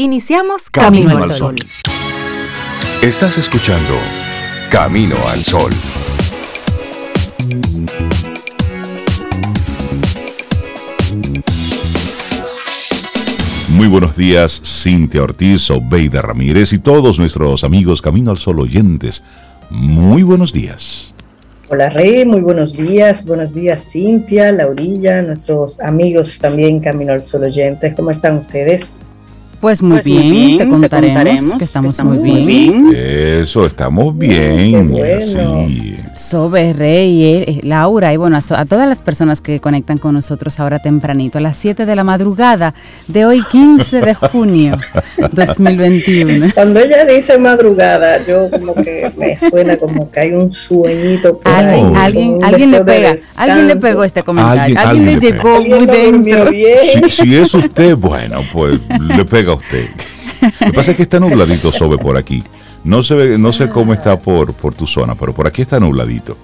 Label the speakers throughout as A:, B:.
A: Iniciamos Camino, al Sol.
B: Estás escuchando Camino al Sol. Muy buenos días, Cintia Ortiz, Obeida Ramírez y todos nuestros amigos Camino al Sol oyentes. Muy buenos días.
C: Hola Rey, muy buenos días. Buenos días Cintia, Laurilla, nuestros amigos también Camino al Sol oyentes. ¿Cómo están ustedes?
A: Pues muy, pues bien, te, contaremos que estamos, muy, bien.
B: Eso, estamos bien.
A: Sobe, Rey, eh, Laura y bueno, a, todas las personas que conectan con nosotros ahora tempranito, a las 7 de la madrugada de hoy 15 de junio 2021.
C: Cuando ella dice madrugada, yo como que me suena como que hay un sueñito por
A: alguien, Alguien, alguien le pega, alguien le pegó este comentario, alguien, le llegó muy dentro.
B: Si, si es usted, bueno, pues le pega a usted. Lo que pasa es que está nubladito Sobe por aquí. No se ve, no sé cómo está por, por tu zona, pero por aquí está nubladito.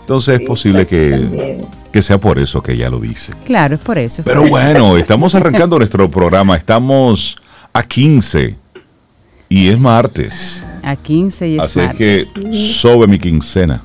B: Entonces es posible que, que, sea por eso que ella lo dice.
A: Claro, es por eso.
B: Pero bueno, estamos arrancando nuestro programa. Estamos a 15 y es martes.
A: A 15 y es
B: Así
A: martes.
B: que sobe mi quincena.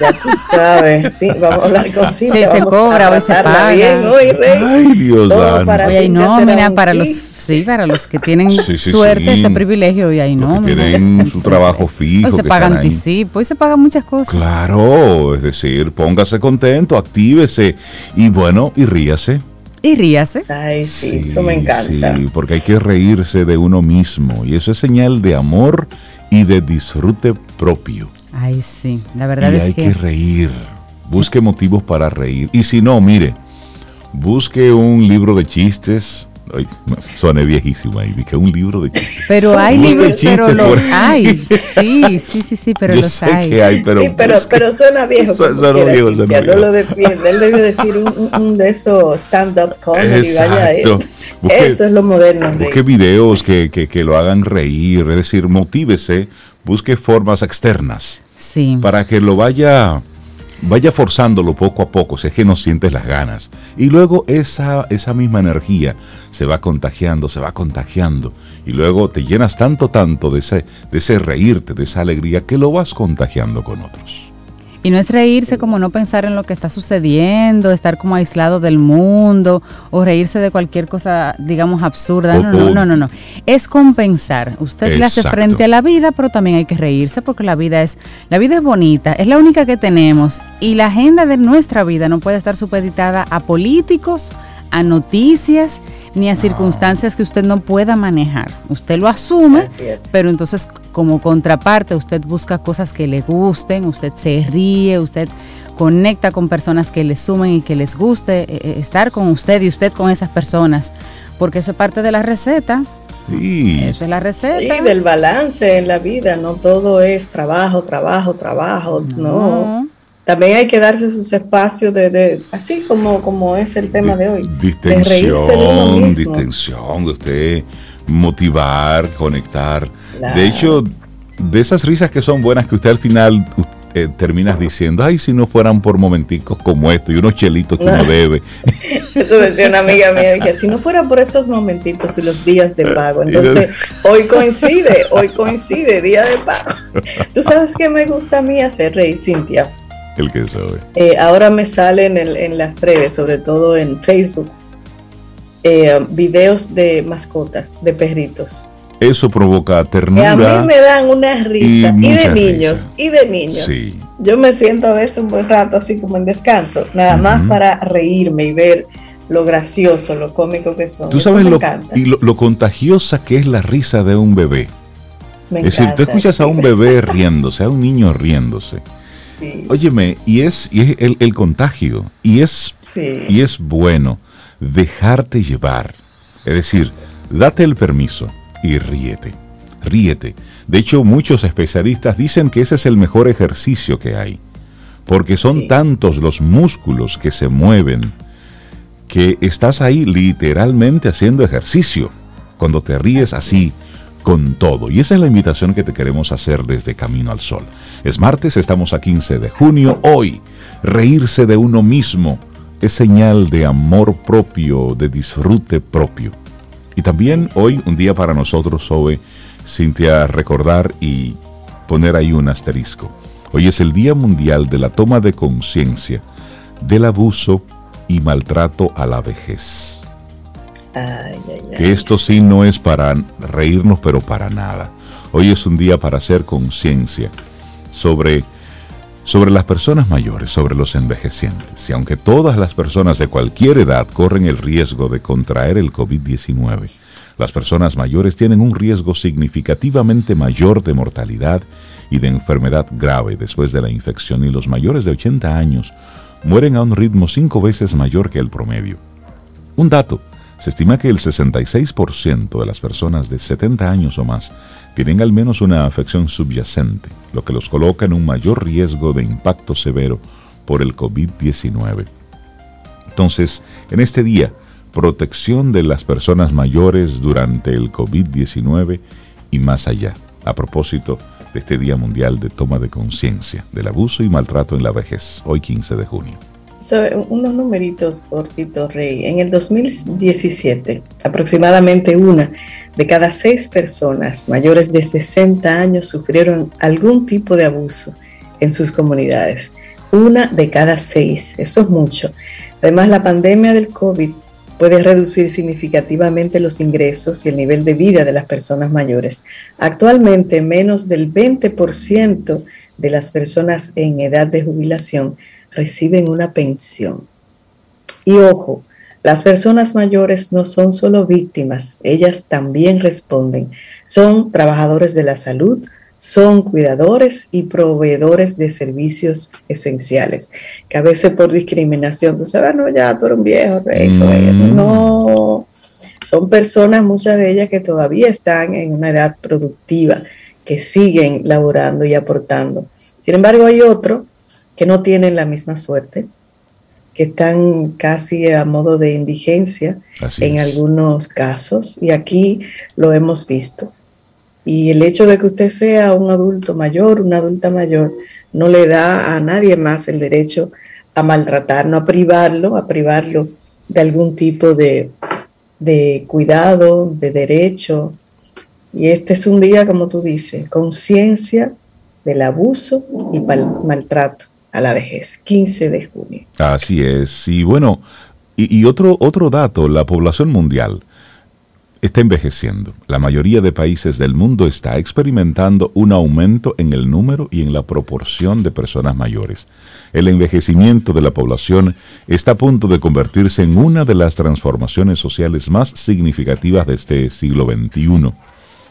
C: Ya tú sabes, sí, vamos a hablar con Sí,
A: se cobra, hoy se paga.
C: Bien, hoy, Rey.
B: Ay, Dios
A: mío. Para hoy hay nómina para los, sí, para los que tienen suerte, ese privilegio, hoy hay nómina.
B: tienen su trabajo fijo.
A: Hoy se paga anticipo, hoy se pagan muchas cosas.
B: Claro, es decir, póngase contento, actívese y bueno, y ríase.
A: Y ríase.
C: Ay, sí, eso me encanta.
B: Sí, porque hay que reírse de uno mismo y eso es señal de amor y de disfrute propio.
A: Ay, sí, la verdad
B: y
A: es
B: hay
A: que...
B: reír. Busque motivos para reír. Y si no, mire, busque un libro de chistes. Ay, suene viejísimo ahí, dije un libro de chistes.
A: Pero hay libros, pero los hay. Sí, sí, sí, sí, pero
B: Yo
A: los
B: sé
A: hay.
B: Que hay pero,
C: sí, pero, pero suena viejo.
B: Suena, viejo, suena
C: No lo defiende. Él debe decir un, un de esos stand-up comedy. Vaya, es, busque, eso es lo moderno.
B: Busque videos que, que, que lo hagan reír, es decir, motívese busque formas externas
A: sí.
B: para que lo vaya vaya forzándolo poco a poco, si es que no sientes las ganas. Y luego esa, esa misma energía se va contagiando, se va contagiando. Y luego te llenas tanto, tanto de ese, de ese reírte, de esa alegría, que lo vas contagiando con otros.
A: Y no es reírse como no pensar en lo que está sucediendo, estar como aislado del mundo o reírse de cualquier cosa, digamos, absurda. No, no, no, no, no. Es compensar. Usted le hace frente a la vida, pero también hay que reírse porque la vida es la vida es bonita, es la única que tenemos y la agenda de nuestra vida no puede estar supeditada a políticos, a noticias ni a circunstancias que usted no pueda manejar. Usted lo asume, pero entonces como contraparte usted busca cosas que le gusten, usted se ríe, usted conecta con personas que le sumen y que les guste eh, estar con usted y usted con esas personas, porque eso es parte de la receta.
B: Sí.
A: Eso es la receta.
C: Y del balance en la vida, no todo es trabajo, trabajo, trabajo, no. También hay que darse sus espacios de, de así como, como es el tema de hoy.
B: Distensión, de distensión, de usted motivar, conectar. Claro. De hecho, de esas risas que son buenas que usted al final eh, terminas diciendo, ay, si no fueran por momenticos como esto y unos chelitos que uno bebe.
C: Eso decía una amiga mía, que si no fuera por estos momentitos y los días de pago, entonces hoy coincide, hoy coincide, día de pago. Tú sabes que me gusta a mí hacer, Rey, Cintia.
B: El que sabe.
C: Eh, ahora me salen en, en, las redes, sobre todo en Facebook, eh, videos de mascotas, de perritos.
B: Eso provoca ternura.
C: a mí me dan una risa. Y, y de niños, risa. y de niños.
B: Sí.
C: Yo me siento a veces un buen rato así como en descanso, nada uh -huh. más para reírme y ver lo gracioso, lo cómico que son.
B: Tú sabes lo, y lo, lo, contagiosa que es la risa de un bebé.
C: Me
B: es decir, tú escuchas a un bebé riéndose, a un niño riéndose.
C: Sí.
B: Óyeme, y es, y es el, el, contagio, y es,
C: sí.
B: y es bueno dejarte llevar. Es decir, date el permiso y ríete, ríete. De hecho, muchos especialistas dicen que ese es el mejor ejercicio que hay, porque son
C: Sí.
B: tantos los músculos que se mueven que estás ahí literalmente haciendo ejercicio cuando te ríes así con todo. Y esa es la invitación que te queremos hacer desde Camino al Sol. Es martes, estamos a 15 de junio. Hoy, reírse de uno mismo es señal de amor propio, de disfrute propio. Y también hoy un día para nosotros, Sobe, Cintia, recordar y poner ahí un asterisco. Hoy es el Día Mundial de la Toma de Conciencia del Abuso y Maltrato a la Vejez. Que esto sí no es para reírnos, pero para nada. Hoy es un día para hacer conciencia sobre, sobre las personas mayores, sobre los envejecientes. Y aunque todas las personas de cualquier edad corren el riesgo de contraer el COVID-19, las personas mayores tienen un riesgo significativamente mayor de mortalidad y de enfermedad grave después de la infección y los mayores de 80 años mueren a un ritmo cinco veces mayor que el promedio. Un dato, se estima que el 66% de las personas de 70 años o más tienen al menos una afección subyacente, lo que los coloca en un mayor riesgo de impacto severo por el COVID-19. Entonces, en este día, protección de las personas mayores durante el COVID-19 y más allá. A propósito, de este Día Mundial de Toma de Conciencia del Abuso y Maltrato en la Vejez, hoy 15 de junio.
C: Unos numeritos cortitos, Rey. En el 2017, aproximadamente una de cada seis personas mayores de 60 años sufrieron algún tipo de abuso en sus comunidades. Una de cada seis, eso es mucho. Además, la pandemia del COVID puede reducir significativamente los ingresos y el nivel de vida de las personas mayores. Actualmente, menos del 20% de las personas en edad de jubilación reciben una pensión. Y ojo, las personas mayores no son solo víctimas, ellas también responden. Son trabajadores de la salud, son cuidadores y proveedores de servicios esenciales, que a veces por discriminación, tú sabes, no, ya tú eres un viejo, mm. no, son personas, muchas de ellas que todavía están en una edad productiva, que siguen laborando y aportando. Sin embargo, hay otros que no tienen la misma suerte, que están casi a modo de indigencia en algunos casos, y aquí lo hemos visto. Y el hecho de que usted sea un adulto mayor, una adulta mayor, no le da a nadie más el derecho a maltratarlo, a privarlo, a privarlo de algún tipo de, cuidado, de derecho. Y este es un día, como tú dices, conciencia del abuso y maltrato a la vejez, 15 de junio.
B: Así es. Y bueno, y, otro, otro dato, la población mundial está envejeciendo. La mayoría de países del mundo está experimentando un aumento en el número y en la proporción de personas mayores. El envejecimiento de la población está a punto de convertirse en una de las transformaciones sociales más significativas de este siglo XXI,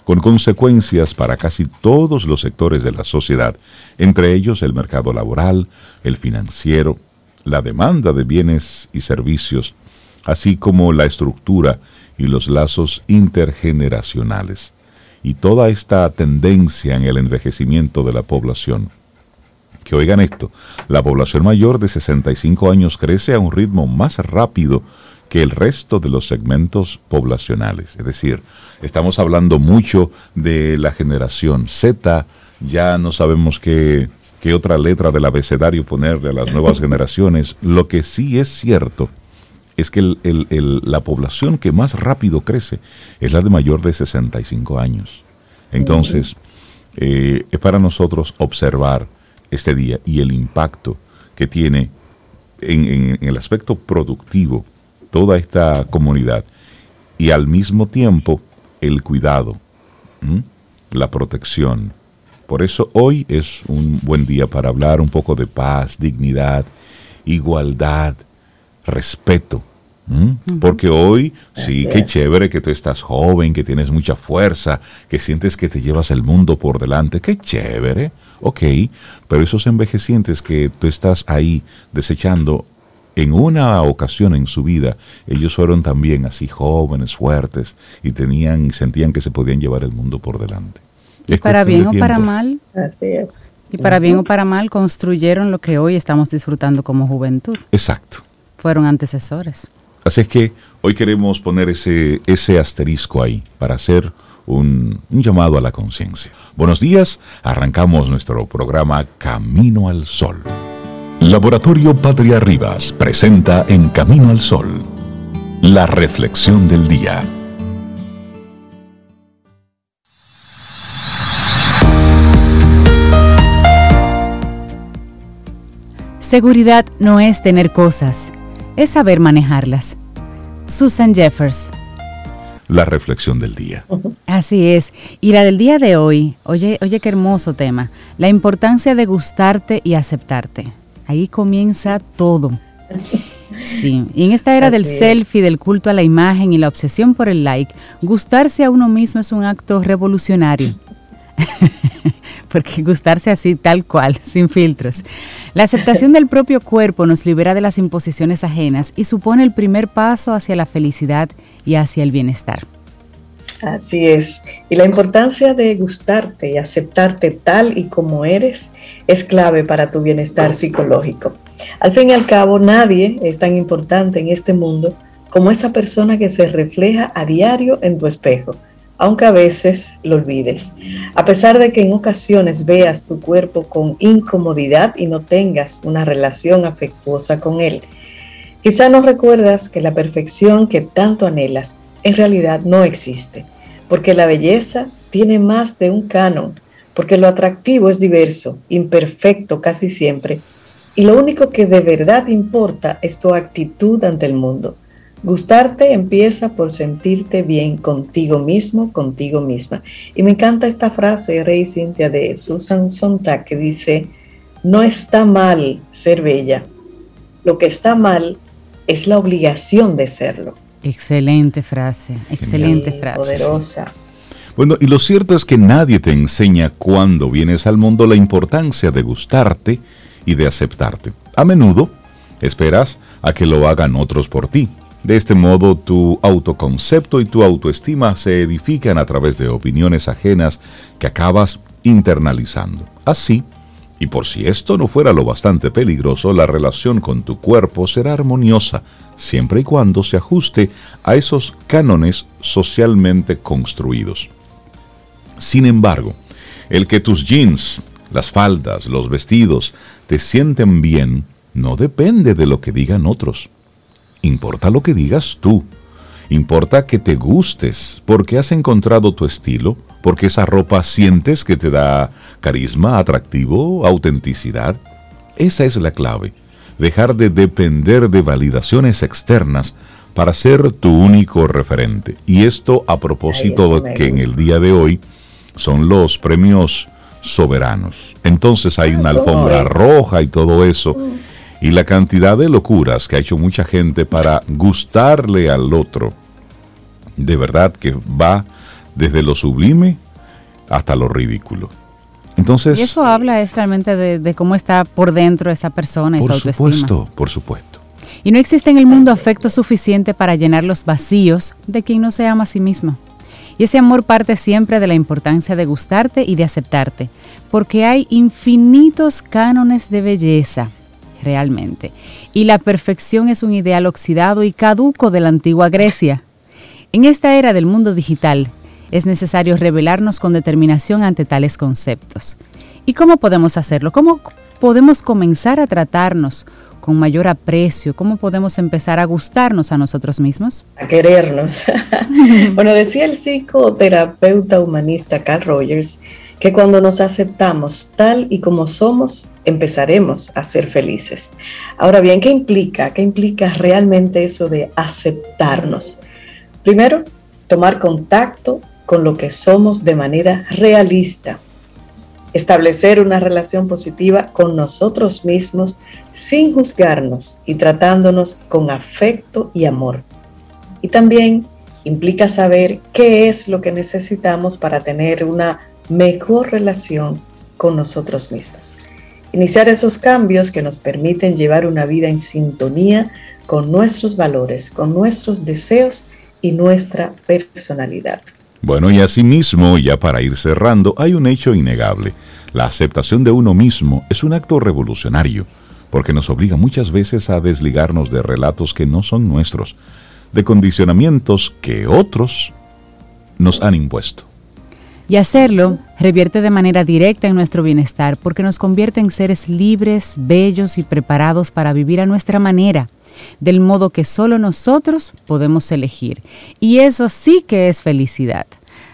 B: con consecuencias para casi todos los sectores de la sociedad, entre ellos el mercado laboral, el financiero, la demanda de bienes y servicios, así como la estructura y los lazos intergeneracionales. Y toda esta tendencia en el envejecimiento de la población. Que oigan esto, la población mayor de 65 años crece a un ritmo más rápido que el resto de los segmentos poblacionales. Es decir, estamos hablando mucho de la generación Z, ya no sabemos qué, qué otra letra del abecedario ponerle a las nuevas generaciones. Lo que sí es cierto es que la población que más rápido crece es la de mayor de 65 años. Entonces, eh, es para nosotros observar este día y el impacto que tiene en, el aspecto productivo toda esta comunidad. Y al mismo tiempo el cuidado, la protección. Por eso hoy es un buen día para hablar un poco de paz, dignidad, igualdad, respeto. Porque hoy, sí, qué chévere que tú estás joven, que tienes mucha fuerza, que sientes que te llevas el mundo por delante, qué chévere, ok, pero esos envejecientes que tú estás ahí desechando en una ocasión en su vida, ellos fueron también así jóvenes, fuertes, y tenían y sentían que se podían llevar el mundo por delante.
A: ¿Y para bien o para mal? Así es. Y para bien o para mal construyeron lo que hoy estamos disfrutando como juventud.
B: Exacto
A: fueron antecesores.
B: Así es que hoy queremos poner ese, ese asterisco ahí para hacer un, un llamado a la conciencia. Buenos días, arrancamos nuestro programa Camino al Sol.
D: Laboratorio Patria Rivas presenta En Camino al Sol, la reflexión del día.
A: Seguridad no es tener cosas, es saber manejarlas. Susan Jeffers.
B: La reflexión del día.
A: Así es. Y la del día de hoy, oye, oye qué hermoso tema, la importancia de gustarte y aceptarte. Ahí comienza todo. Sí, y en esta era del selfie, del culto a la imagen y la obsesión por el like, gustarse a uno mismo es un acto revolucionario. Porque gustarse así, tal cual, sin filtros. La aceptación del propio cuerpo nos libera de las imposiciones ajenas y supone el primer paso hacia la felicidad y hacia el bienestar.
C: Así es. Y la importancia de gustarte y aceptarte tal y como eres es clave para tu bienestar psicológico. Al fin y al cabo, nadie es tan importante en este mundo como esa persona que se refleja a diario en tu espejo, aunque a veces lo olvides. A pesar de que en ocasiones veas tu cuerpo con incomodidad y no tengas una relación afectuosa con él, quizá no recuerdas que la perfección que tanto anhelas en realidad no existe, porque la belleza tiene más de un canon, porque lo atractivo es diverso, imperfecto casi siempre, y lo único que de verdad importa es tu actitud ante el mundo. Gustarte empieza por sentirte bien contigo mismo, contigo misma. Y me encanta esta frase, Rey Cintia, de Susan Sontag, que dice, no está mal ser bella, lo que está mal es la obligación de serlo.
A: Excelente frase, excelente frase.
C: Poderosa.
B: Bueno, y lo cierto es que nadie te enseña cuando vienes al mundo la importancia de gustarte y de aceptarte. A menudo esperas a que lo hagan otros por ti. De este modo, tu autoconcepto y tu autoestima se edifican a través de opiniones ajenas que acabas internalizando. Así, y por si esto no fuera lo bastante peligroso, la relación con tu cuerpo será armoniosa, siempre y cuando se ajuste a esos cánones socialmente construidos. Sin embargo, el que tus jeans, las faldas, los vestidos te sienten bien no depende de lo que digan otros. Importa lo que digas tú. Importa que te gustes, porque has encontrado tu estilo, porque esa ropa sientes que te da carisma, atractivo, autenticidad. Esa es la clave dejar de depender de validaciones externas para ser tu único referente. Y esto a propósito de que en el día de hoy son los premios soberanos. Entonces hay ah, una alfombra roja y todo eso. Y la cantidad de locuras que ha hecho mucha gente para gustarle al otro, de verdad que va desde lo sublime hasta lo ridículo. Entonces,
A: y eso habla es realmente de, cómo está por dentro esa persona y
B: su
A: autoestima.
B: Por supuesto, por supuesto.
A: Y no existe en el mundo afecto suficiente para llenar los vacíos de quien no se ama a sí mismo. Y ese amor parte siempre de la importancia de gustarte y de aceptarte, porque hay infinitos cánones de belleza, realmente. Y la perfección es un ideal oxidado y caduco de la antigua Grecia. En esta era del mundo digital, es necesario revelarnos con determinación ante tales conceptos. ¿Y cómo podemos hacerlo? ¿Cómo podemos comenzar a tratarnos con mayor aprecio? ¿Cómo podemos empezar a gustarnos a nosotros mismos?
C: A querernos. bueno, decía el psicoterapeuta humanista Carl Rogers que cuando nos aceptamos tal y como somos, empezaremos a ser felices. Ahora bien, ¿qué implica? ¿Qué implica realmente eso de aceptarnos? Primero, tomar contacto con lo que somos de manera realista. Establecer una relación positiva con nosotros mismos sin juzgarnos y tratándonos con afecto y amor. Y también implica saber qué es lo que necesitamos para tener una mejor relación con nosotros mismos. Iniciar esos cambios que nos permiten llevar una vida en sintonía con nuestros valores, con nuestros deseos y nuestra personalidad.
B: Bueno, y asimismo, ya para ir cerrando, hay un hecho innegable. La aceptación de uno mismo es un acto revolucionario, porque nos obliga muchas veces a desligarnos de relatos que no son nuestros, de condicionamientos que otros nos han impuesto.
A: Y hacerlo revierte de manera directa en nuestro bienestar porque nos convierte en seres libres, bellos y preparados para vivir a nuestra manera, del modo que solo nosotros podemos elegir. Y eso sí que es felicidad.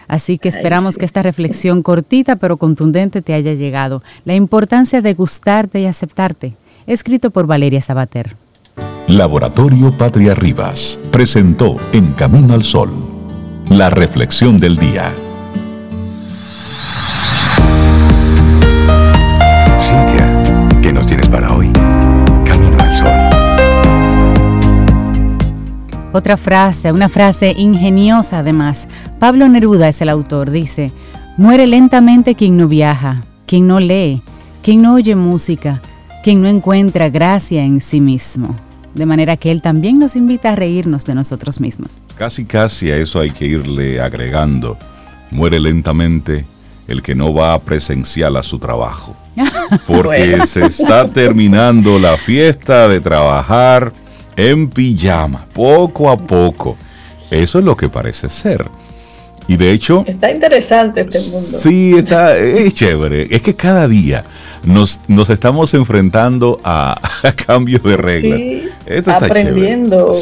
A: Así que esperamos que esta reflexión cortita pero contundente te haya llegado. La importancia de gustarte y aceptarte escrito por Valeria Sabater.
D: Laboratorio Patria Rivas presentó En Camino al Sol, la reflexión del día.
E: Cintia, ¿qué nos tienes para hoy? Camino al Sol.
A: Otra frase, una frase ingeniosa además. Pablo Neruda es el autor, dice, muere lentamente quien no viaja, quien no lee, quien no oye música, quien no encuentra gracia en sí mismo. De manera que Él también nos invita a reírnos de nosotros mismos.
B: Casi, casi a eso hay que irle agregando. Muere lentamente el que no va a presencial a su trabajo. Porque se está terminando la fiesta de trabajar en pijama, poco a poco. Eso es lo que parece ser. Y de hecho...
C: Está interesante este mundo.
B: Sí, está es chévere. Es que cada día nos, nos estamos enfrentando a, cambios de reglas.
C: Sí, aprendiendo,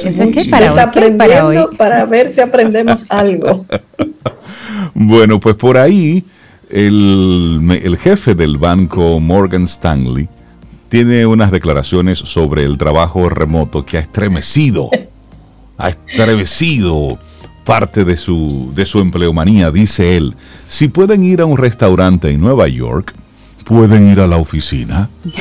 C: para desaprendiendo para, ver si aprendemos algo.
B: bueno, pues por ahí el, jefe del banco Morgan Stanley tiene unas declaraciones sobre el trabajo remoto que ha estremecido, ha estremecido parte de su, de su empleomanía, dice él. Si pueden ir a un restaurante en Nueva York, pueden ir a la oficina.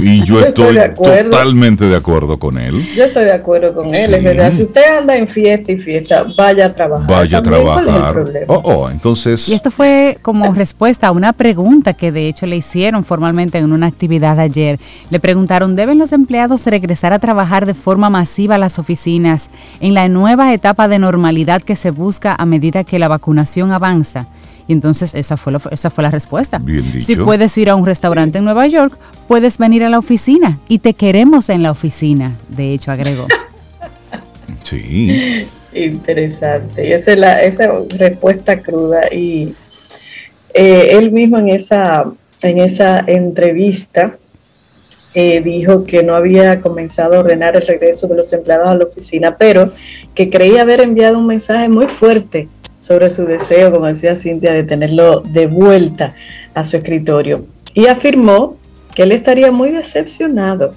B: Y yo, estoy, totalmente de acuerdo con él.
C: Yo estoy de acuerdo con él. Es verdad, si usted anda en fiesta y fiesta, vaya a trabajar.
B: Vaya a trabajar. Oh, oh, entonces.
A: Y esto fue como respuesta a una pregunta que de hecho le hicieron formalmente en una actividad ayer. Le preguntaron, ¿deben los empleados regresar a trabajar de forma masiva a las oficinas en la nueva etapa de normalidad que se busca a medida que la vacunación avanza? Y entonces esa fue, esa fue la respuesta. Si puedes ir a un restaurante en Nueva York, puedes venir a la oficina y te queremos en la oficina, de hecho agregó.
B: sí.
C: Interesante. Y esa es la esa respuesta cruda. Y eh, él mismo en esa, en esa entrevista eh, dijo que no había comenzado a ordenar el regreso de los empleados a la oficina, pero que creía haber enviado un mensaje muy fuerte sobre su deseo, como decía Cintia, de tenerlo de vuelta a su escritorio. Y afirmó que él estaría muy decepcionado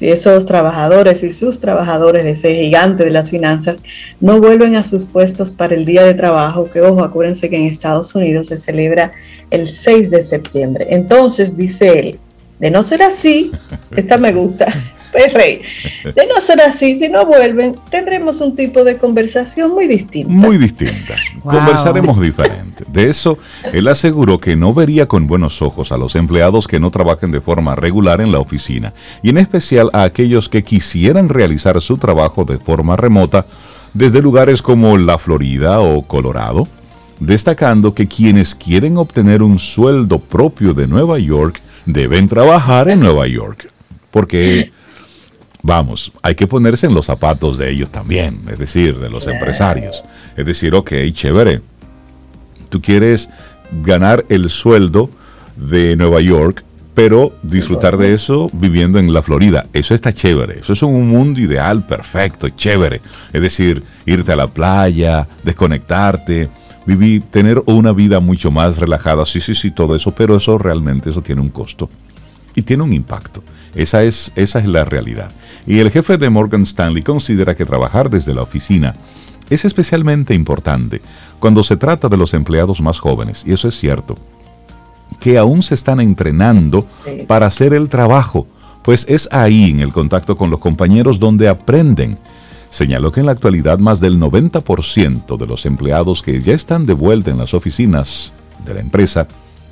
C: si esos trabajadores y sus trabajadores de ese gigante de las finanzas no vuelven a sus puestos para el día de trabajo, que ojo, acuérdense que en Estados Unidos se celebra el 6 de septiembre. Entonces, dice él, de no ser así, esta me gusta, rey, de no ser así, si no vuelven, tendremos un tipo de conversación muy distinta.
B: Muy distinta. Conversaremos diferente. De eso, él aseguró que no vería con buenos ojos a los empleados que no trabajen de forma regular en la oficina, y en especial a aquellos que quisieran realizar su trabajo de forma remota desde lugares como la Florida o Colorado, destacando que quienes quieren obtener un sueldo propio de Nueva York deben trabajar en Nueva York. Porque vamos, hay que ponerse en los zapatos de ellos también, es decir, de los empresarios. Es decir, ok, chévere, tú quieres ganar el sueldo de Nueva York, pero disfrutar de eso viviendo en la Florida. Eso está chévere, eso es un mundo ideal, perfecto, chévere. Es decir, irte a la playa, desconectarte, vivir, tener una vida mucho más relajada, sí, sí, sí, todo eso, pero eso realmente eso tiene un costo y tiene un impacto. Esa es, esa es la realidad. Y el jefe de Morgan Stanley considera que trabajar desde la oficina es especialmente importante cuando se trata de los empleados más jóvenes, y eso es cierto, que aún se están entrenando para hacer el trabajo, pues es ahí en el contacto con los compañeros donde aprenden. Señaló que en la actualidad más del 90% de los empleados que ya están de vuelta en las oficinas de la empresa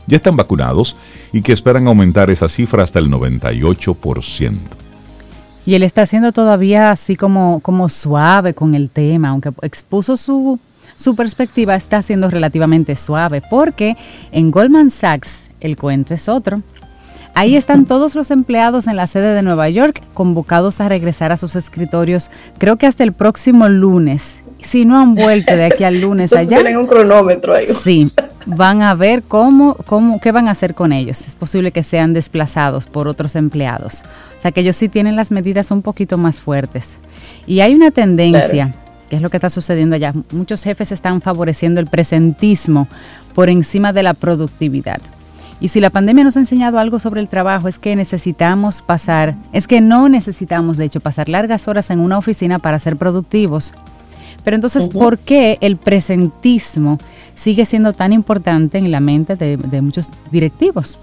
B: ya están vacunados y que esperan aumentar esa cifra hasta el 98%.
A: Y él está siendo todavía así como, como suave con el tema, aunque expuso su, su perspectiva, está siendo relativamente suave, porque en Goldman Sachs el cuento es otro. Ahí están todos los empleados en la sede de Nueva York convocados a regresar a sus escritorios, creo que hasta el próximo lunes. Si no han vuelto de aquí al lunes allá.
C: Tienen un cronómetro ahí.
A: Sí, van a ver cómo, cómo, qué van a hacer con ellos. Es posible que sean desplazados por otros empleados. O sea que ellos sí tienen las medidas un poquito más fuertes. Y hay una tendencia, que es lo que está sucediendo allá. Muchos jefes están favoreciendo el presentismo por encima de la productividad. Y si la pandemia nos ha enseñado algo sobre el trabajo es que necesitamos pasar, es que no necesitamos de hecho pasar largas horas en una oficina para ser productivos. Pero entonces, ¿por qué el presentismo sigue siendo tan importante en la mente de, muchos directivos?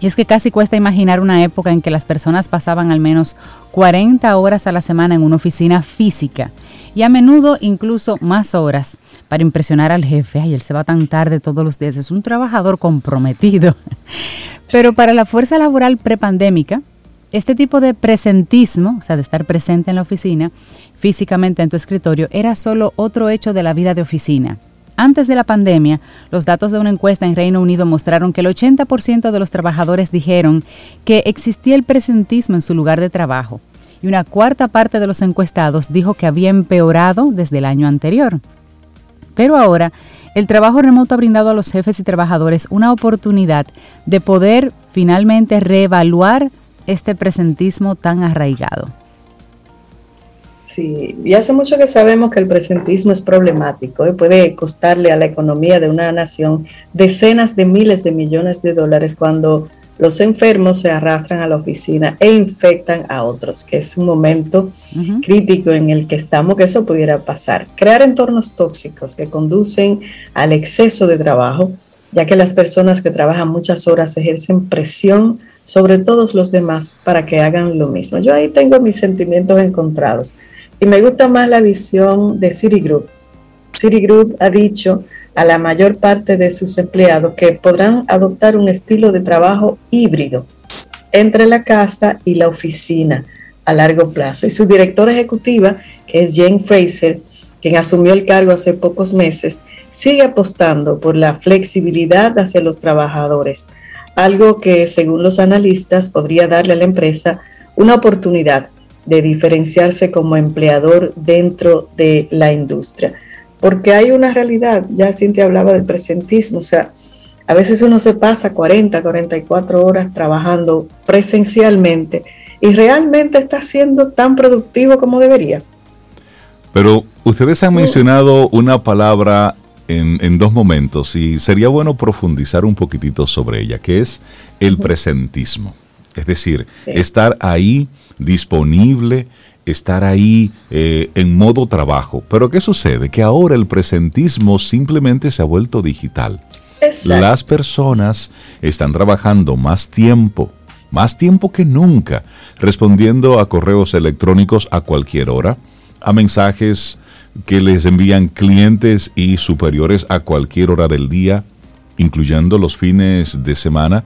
A: Y es que casi cuesta imaginar una época en que las personas pasaban al menos 40 horas a la semana en una oficina física y a menudo incluso más horas para impresionar al jefe. Ay, él se va tan tarde todos los días, es un trabajador comprometido. Pero para la fuerza laboral prepandémica, este tipo de presentismo, o sea, de estar presente en la oficina, físicamente en tu escritorio, era solo otro hecho de la vida de oficina antes de la pandemia, los datos de una encuesta en Reino Unido mostraron que el 80% de los trabajadores dijeron que existía el presentismo en su lugar de trabajo y una cuarta parte de los encuestados dijo que había empeorado desde el año anterior. Pero ahora, el trabajo remoto ha brindado a los jefes y trabajadores una oportunidad de poder finalmente reevaluar este presentismo tan arraigado.
C: Sí, y hace mucho que sabemos que el presentismo es problemático y puede costarle a la economía de una nación decenas de miles de millones de dólares cuando los enfermos se arrastran a la oficina e infectan a otros, que es un momento crítico en el que estamos que eso pudiera pasar. Crear entornos tóxicos que conducen al exceso de trabajo, ya que las personas que trabajan muchas horas ejercen presión sobre todos los demás para que hagan lo mismo. Yo ahí tengo mis sentimientos encontrados y me gusta más la visión de Citigroup. Citigroup ha dicho a la mayor parte de sus empleados que podrán adoptar un estilo de trabajo híbrido entre la casa y la oficina a largo plazo. Y su directora ejecutiva, que es Jane Fraser, quien asumió el cargo hace pocos meses, sigue apostando por la flexibilidad hacia los trabajadores, algo que según los analistas podría darle a la empresa una oportunidad de diferenciarse como empleador dentro de la industria. Porque hay una realidad, ya Cintia hablaba del presentismo, o sea, a veces uno se pasa 40, 44 horas trabajando presencialmente y realmente está siendo tan productivo como debería.
B: Pero ustedes han mencionado una palabra en, dos momentos y sería bueno profundizar un poquitito sobre ella, que es el presentismo. Es decir, estar ahí disponible, estar ahí eh, en modo trabajo. Pero ¿qué sucede? Que ahora el presentismo simplemente se ha vuelto digital. Las personas están trabajando más tiempo, más tiempo que nunca, respondiendo a correos electrónicos a cualquier hora, a mensajes que les envían clientes y superiores a cualquier hora del día, incluyendo los fines de semana,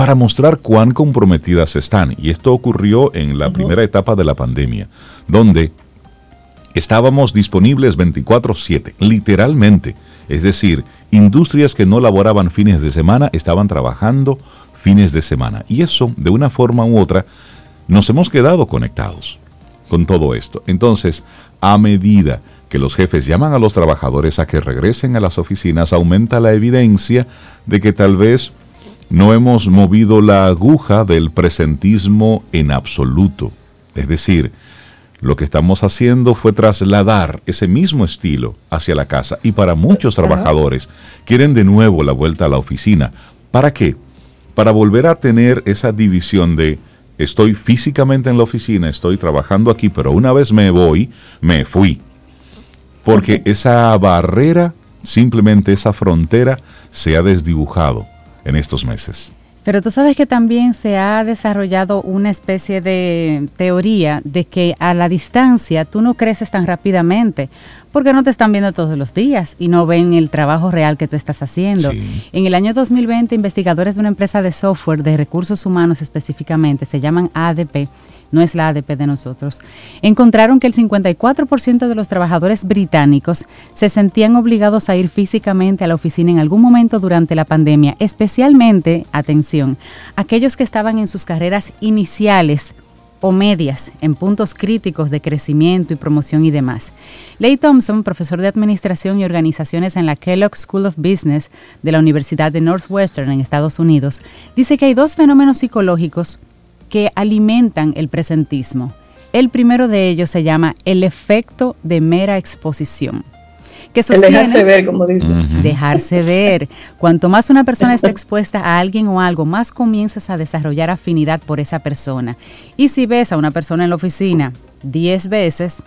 B: para mostrar cuán comprometidas están. Y esto ocurrió en la primera etapa de la pandemia, donde estábamos disponibles 24/7, literalmente. Es decir, industrias que no laboraban fines de semana estaban trabajando fines de semana. Y eso, de una forma u otra, nos hemos quedado conectados con todo esto. Entonces, a medida que los jefes llaman a los trabajadores a que regresen a las oficinas, aumenta la evidencia de que tal vez no hemos movido la aguja del presentismo en absoluto. Es decir, lo que estamos haciendo fue trasladar ese mismo estilo hacia la casa. Y para muchos trabajadores quieren de nuevo la vuelta a la oficina. ¿Para qué? Para volver a tener esa división de estoy físicamente en la oficina, estoy trabajando aquí, pero una vez me voy, me fui. Porque esa barrera, simplemente esa frontera, se ha desdibujado en estos meses.
A: Pero tú sabes que también se ha desarrollado una especie de teoría de que a la distancia tú no creces tan rápidamente porque no te están viendo todos los días y no ven el trabajo real que tú estás haciendo. En el año 2020, investigadores de una empresa de software de recursos humanos específicamente, se llaman ADP, no es la ADP de nosotros, encontraron que el 54% de los trabajadores británicos se sentían obligados a ir físicamente a la oficina en algún momento durante la pandemia, especialmente, atención, aquellos que estaban en sus carreras iniciales o medias en puntos críticos de crecimiento y promoción y demás. Leigh Thompson, profesor de Administración y Organizaciones en la Kellogg School of Business de la Universidad de Northwestern en Estados Unidos, dice que hay dos fenómenos psicológicos que alimentan el presentismo. El primero de ellos se llama el efecto de mera exposición que sostiene...
C: dejarse ver, como dicen.
A: Dejarse ver. Cuanto más una persona está expuesta a alguien o algo, más comienzas a desarrollar afinidad por esa persona. Y si ves a una persona en la oficina 10 veces,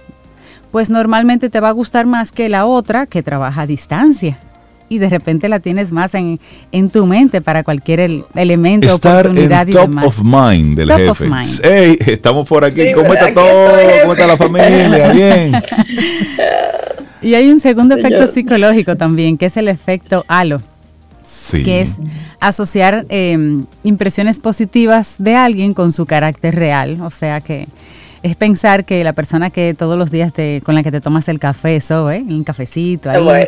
A: pues normalmente te va a gustar más que la otra que trabaja a distancia y de repente la tienes más en, en tu mente para cualquier elemento,
B: Estar oportunidad en top of mind del jefe. Hey, estamos por aquí, ¿cómo está todo? ¿Cómo está la familia? Bien.
A: y hay un segundo efecto psicológico también, que es el efecto halo. Sí. que es asociar em, impresiones positivas de alguien con su carácter real. O sea que es pensar que la persona que todos los días te, con la que te tomas el café, eso, ¿eh? Un cafecito ahí.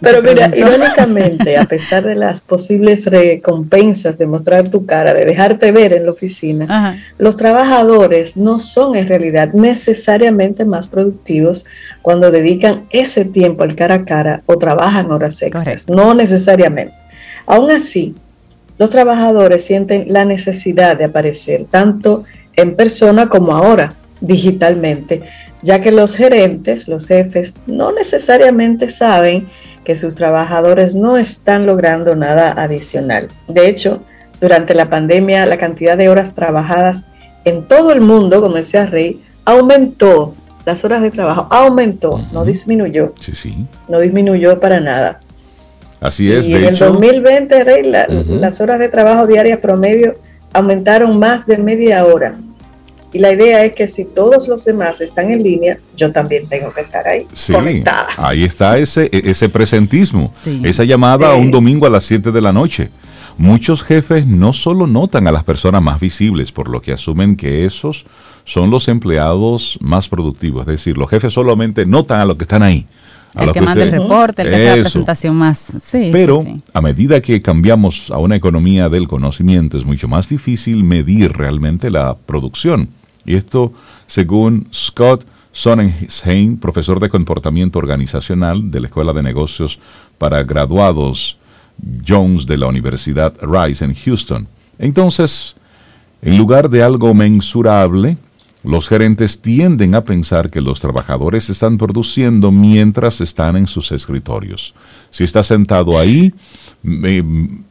C: Pero mira, irónicamente, a pesar de las posibles recompensas de mostrar tu cara, de dejarte ver en la oficina, los trabajadores no son en realidad necesariamente más productivos cuando dedican ese tiempo al cara a cara o trabajan horas extras. No necesariamente. Aún así, los trabajadores sienten la necesidad de aparecer tanto en persona como ahora, digitalmente, ya que los gerentes, los jefes, no necesariamente saben que sus trabajadores no están logrando nada adicional. De hecho, durante la pandemia, la cantidad de horas trabajadas en todo el mundo, como decía Rey, aumentó. Las horas de trabajo aumentó, no disminuyó.
B: Sí, sí.
C: No disminuyó para nada.
B: Así es.
C: Y en el 2020, Rey, las horas de trabajo diarias promedio aumentaron más de media hora. Y la idea es que si todos los demás están en línea, yo también tengo que estar ahí
B: sí, conectada. Ahí está ese, e, ese presentismo, esa llamada a un domingo a las 7 de la noche. Muchos jefes no solo notan a las personas más visibles, por lo que asumen que esos son los empleados más productivos. Es decir, los jefes solamente notan a los que están ahí.
A: El que, manda el reporte, el que hace la presentación más. Sí,
B: Pero a medida que cambiamos a una economía del conocimiento, es mucho más difícil medir realmente la producción. Y esto según Scott Sonnenheim, profesor de comportamiento organizacional de la Escuela de Negocios para Graduados Jones de la Universidad Rice en Houston. Entonces, en lugar de algo mensurable, los gerentes tienden a pensar que los trabajadores están produciendo mientras están en sus escritorios. Si está sentado ahí,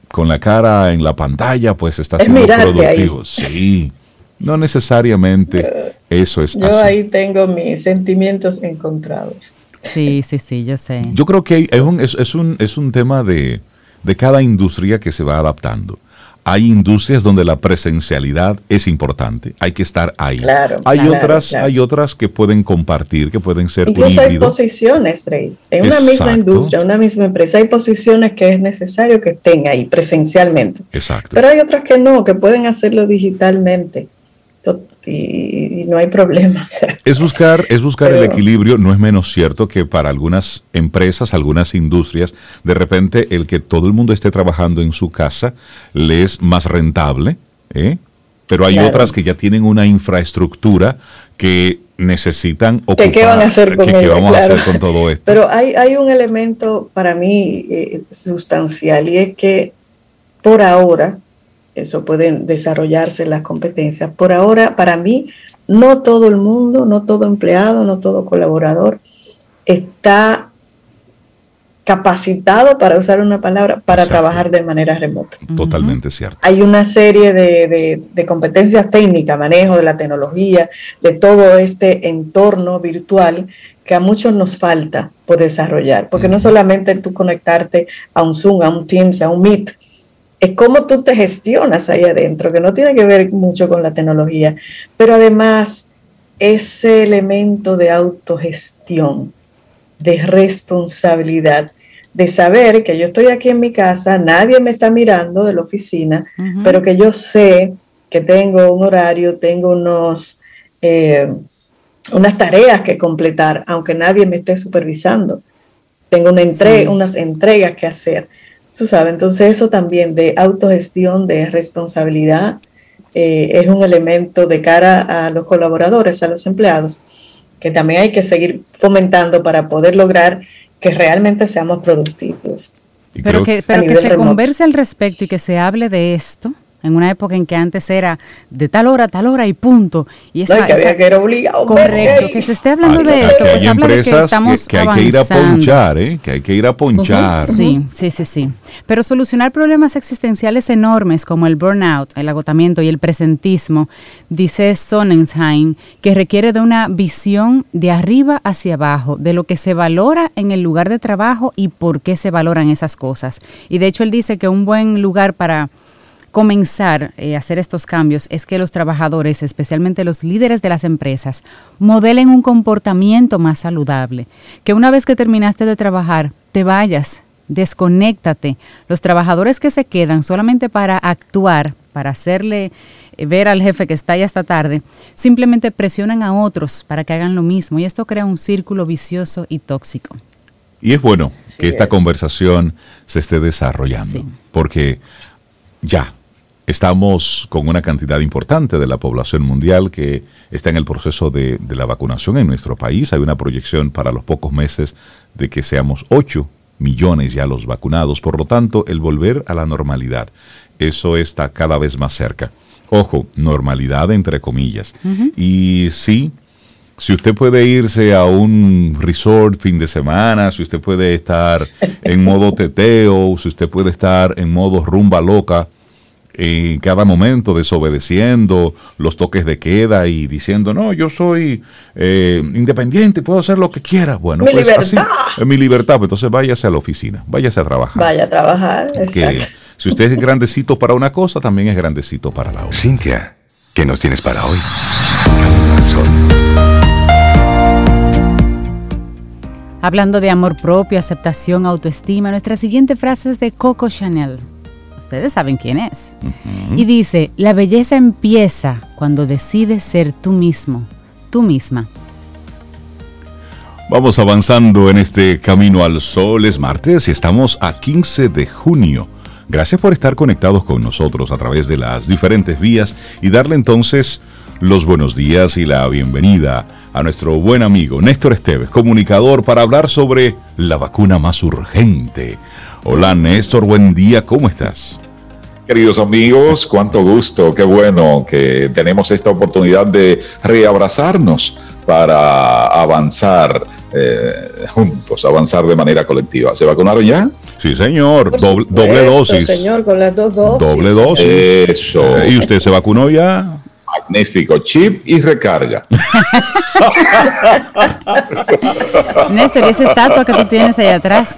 B: con la cara en la pantalla, pues está siendo productivo. Sí. No necesariamente eso es
C: yo ahí tengo mis sentimientos encontrados.
A: Sí, sí, sí, yo sé.
B: Yo creo que es, un, es, un, es un tema de, de cada industria que se va adaptando. Hay industrias donde la presencialidad es importante, hay que estar ahí.
C: Claro,
B: hay otras, hay otras que pueden compartir, que pueden ser
C: Incluso hay posiciones, Trey. En una misma industria, una misma empresa, hay posiciones que es necesario que estén ahí presencialmente.
B: Exacto.
C: Pero hay otras que no, que pueden hacerlo digitalmente y, no hay problema.
B: Es buscar, es buscar el equilibrio, no es menos cierto que para algunas empresas, algunas industrias, de repente el que todo el mundo esté trabajando en su casa le es más rentable, ¿eh? pero hay otras que ya tienen una infraestructura que necesitan
C: ocupar. ¿Qué, van a hacer con,
B: vamos a hacer con todo esto?
C: Pero hay, hay un elemento para mí eh, sustancial y es que por ahora eso pueden desarrollarse las competencias. Por ahora, para mí, no todo el mundo, no todo empleado, no todo colaborador está capacitado, para usar una palabra, para trabajar de manera remota.
B: Totalmente cierto.
C: Hay una serie de, de, competencias técnicas, manejo de la tecnología, de todo este entorno virtual que a muchos nos falta por desarrollar, porque no solamente tú conectarte a un Zoom, a un Teams, a un Meet, es cómo tú te gestionas ahí adentro, que no tiene que ver mucho con la tecnología, pero además ese elemento de autogestión, de responsabilidad, de saber que yo estoy aquí en mi casa, nadie me está mirando de la oficina, pero que yo sé que tengo un horario, tengo unos, eh, unas tareas que completar, aunque nadie me esté supervisando. Tengo una unas entregas que hacer. Tú sabes, entonces eso también de autogestión, de responsabilidad, eh, es un elemento de cara a los colaboradores, a los empleados, que también hay que seguir fomentando para poder lograr que realmente seamos productivos.
A: Pero que, pero que se converse al respecto y que se hable de esto en una época en que antes era de tal hora a tal hora y punto. Y
C: esa, que había que era obligado.
A: Correcto, que se esté hablando de esto, pues habla de que estamos
B: que, hay que ir a ponchar, ¿eh? que hay que ir a ponchar.
A: Sí, sí, sí, sí. Pero solucionar problemas existenciales enormes como el burnout, el agotamiento y el presentismo, dice Sonnenheim, que requiere de una visión de arriba hacia abajo, de lo que se valora en el lugar de trabajo y por qué se valoran esas cosas. Y de hecho él dice que un buen lugar para comenzar eh, a hacer estos cambios es que los trabajadores, especialmente los líderes de las empresas, modelen un comportamiento más saludable. Que una vez que terminaste de trabajar, te vayas, desconéctate. Los trabajadores que se quedan solamente para actuar, para hacerle eh, ver al jefe que está ahí hasta tarde, simplemente presionan a otros para que hagan lo mismo y esto crea un círculo vicioso y tóxico.
B: Y es bueno que esta conversación se esté desarrollando, porque ya, Estamos con una cantidad importante de la población mundial que está en el proceso de, la vacunación en nuestro país. Hay una proyección para los pocos meses de que seamos 8 millones ya los vacunados. Por lo tanto, el volver a la normalidad, eso está cada vez más cerca. Ojo, normalidad entre comillas. Y sí, si usted puede irse a un resort fin de semana, si usted puede estar en modo teteo, si usted puede estar en modo rumba loca, en cada momento desobedeciendo los toques de queda y diciendo, no, yo soy eh, independiente, puedo hacer lo que quiera. Bueno,
C: mi pues libertad.
B: así, mi libertad, pues entonces váyase a la oficina, váyase a trabajar.
C: Vaya a trabajar, exacto.
B: si usted es grandecito para una cosa, también es grandecito para la otra.
E: Cintia, ¿qué nos tienes para hoy?
A: Hablando de amor propio, aceptación, autoestima, nuestra siguiente frase es de Coco Chanel ustedes saben quién es. Y dice, la belleza empieza cuando decides ser tú mismo, tú misma.
B: Vamos avanzando en este camino al sol. Es martes y estamos a 15 de junio. Gracias por estar conectados con nosotros a través de las diferentes vías y darle entonces los buenos días y la bienvenida a nuestro buen amigo Néstor Esteves, comunicador, para hablar sobre la vacuna más urgente. Hola Néstor, buen día, ¿cómo estás?
F: Queridos amigos, cuánto gusto, qué bueno que tenemos esta oportunidad de reabrazarnos para avanzar eh, juntos, avanzar de manera colectiva. ¿Se vacunaron ya?
B: Sí, señor, doble, doble, dosis.
C: Señor, con las dos dosis.
B: Doble dosis.
F: Eso.
B: Eh, ¿Y usted se vacunó ya?
F: Magnífico, chip y recarga.
A: Néstor, ¿y esa estatua que tú tienes ahí atrás?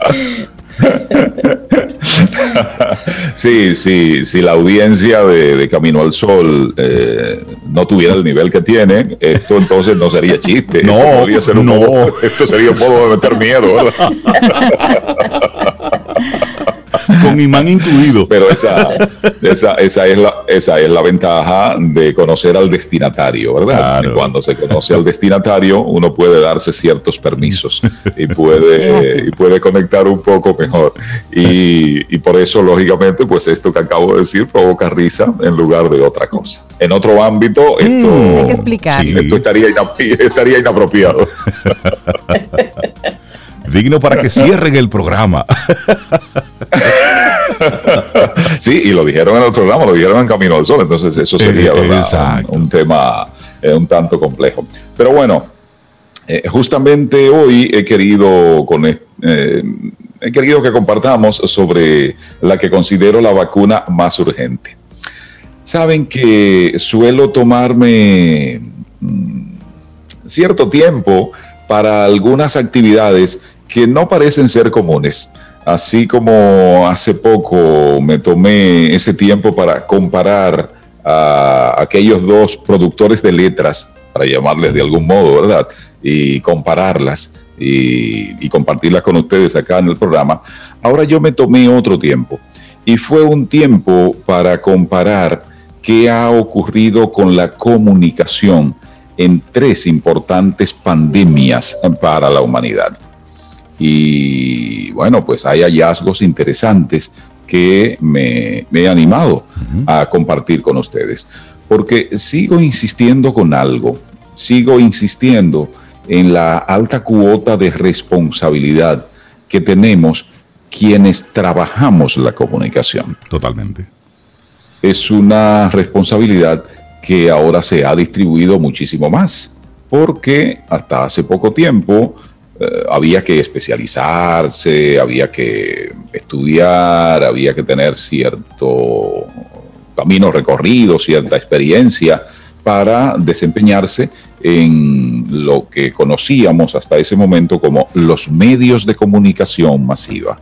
F: sí, sí, si la audiencia de, Camino al Sol eh, no tuviera el nivel que tiene, esto entonces no sería chiste.
B: No,
F: esto, ser un no. esto sería un modo de meter miedo. ¿verdad?
B: con imán incluido.
F: Pero esa, esa, esa, es la, esa es la ventaja de conocer al destinatario, ¿verdad? Cuando se conoce al destinatario, uno puede darse ciertos permisos y puede, y puede conectar un poco mejor. Y, y, por eso, lógicamente, pues esto que acabo de decir provoca risa en lugar de otra cosa. En otro ámbito, esto,
A: mm, Hay que explicar.
F: esto estaría, estaría inapropiado.
B: Digno para que cierren el programa.
F: sí, y lo dijeron en el programa, lo dijeron en Camino al Sol, entonces eso sería un, tema eh, un tanto complejo. Pero bueno, eh, justamente hoy he querido, con, eh, he querido que compartamos sobre la que considero la vacuna más urgente. Saben que suelo tomarme mm, cierto tiempo para algunas actividades que no parecen ser comunes. Así como hace poco me tomé ese tiempo para comparar a aquellos dos productores de letras, para llamarles de algún modo, ¿verdad? Y compararlas y, compartirlas con ustedes acá en el programa. Ahora yo me tomé otro tiempo y fue un tiempo para comparar qué ha ocurrido con la comunicación en tres importantes pandemias para la humanidad. Y bueno, pues hay hallazgos interesantes que me, he animado a compartir con ustedes, porque sigo insistiendo con algo, sigo insistiendo en la alta cuota de responsabilidad que tenemos quienes trabajamos la comunicación.
B: Totalmente.
F: es una responsabilidad que ahora se ha distribuido muchísimo más, porque hasta hace poco tiempo había que especializarse, había que estudiar, había que tener cierto camino recorrido, cierta experiencia para desempeñarse en lo que conocíamos hasta ese momento como los medios de comunicación masiva.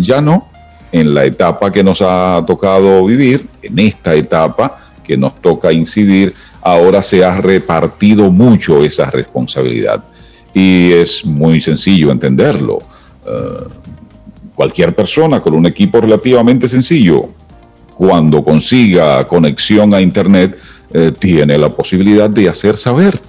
F: Ya no, en la etapa que nos ha tocado vivir, en esta etapa que nos toca incidir, ahora se ha repartido mucho esa responsabilidad y es muy sencillo entenderlo. Eh, cualquier persona con un equipo relativamente sencillo, cuando consiga conexión a Internet, eh, tiene la posibilidad de hacer saber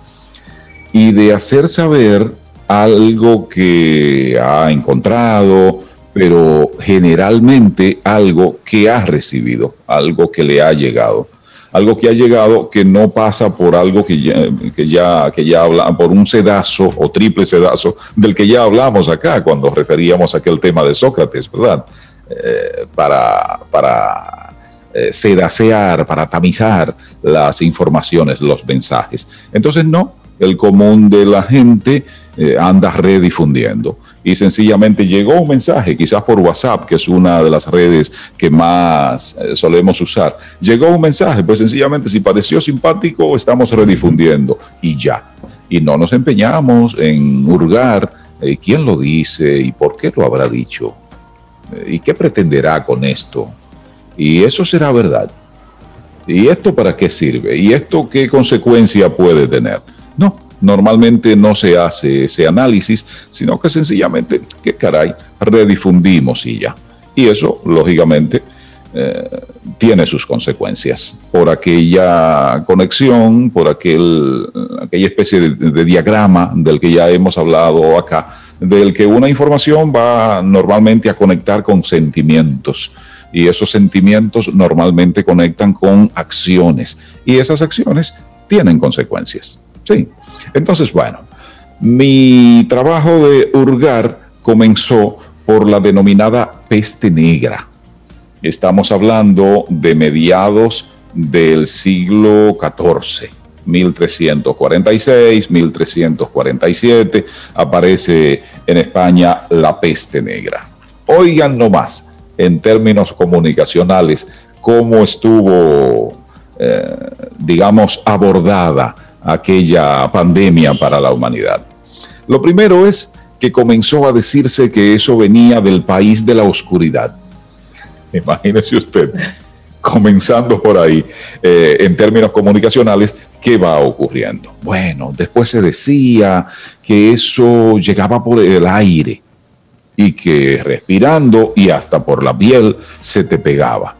F: y de hacer saber algo que ha encontrado, pero generalmente algo que ha recibido, algo que le ha llegado algo que ha llegado que no pasa por algo que ya, que ya, que ya habla, por un sedazo o triple sedazo del que ya hablamos acá cuando referíamos aquel tema de Sócrates, ¿verdad? Eh, para para eh, sedacear, para tamizar las informaciones, los mensajes. Entonces, no, el común de la gente eh, anda redifundiendo y sencillamente llegó un mensaje, quizás por WhatsApp, que es una de las redes que más eh, solemos usar. Llegó un mensaje, pues sencillamente si pareció simpático, estamos redifundiendo y ya. Y no nos empeñamos en hurgar eh, quién lo dice y por qué lo habrá dicho eh, y qué pretenderá con esto. Y eso será verdad. ¿Y esto para qué sirve? ¿Y esto qué consecuencia puede tener? No, normalmente no se hace ese análisis, sino que sencillamente, que caray, redifundimos y ya. Y eso, lógicamente, eh, tiene sus consecuencias por aquella conexión, por aquel, aquella especie de, diagrama del que ya hemos hablado acá, del que una información va normalmente a conectar con sentimientos y esos sentimientos normalmente conectan con acciones y esas acciones tienen consecuencias. Sí, entonces, bueno, mi trabajo de hurgar comenzó por la denominada peste negra. Estamos hablando de mediados del siglo XIV. 1346, 1347, aparece en España la peste negra. Oigan nomás, en términos comunicacionales, cómo estuvo, eh, digamos, abordada aquella pandemia para la humanidad. Lo primero es que comenzó a decirse que eso venía del país de la oscuridad. Imagínese usted, comenzando por ahí, eh, en términos comunicacionales, ¿qué va ocurriendo? Bueno, después se decía que eso llegaba por el aire y que respirando y hasta por la piel se te pegaba.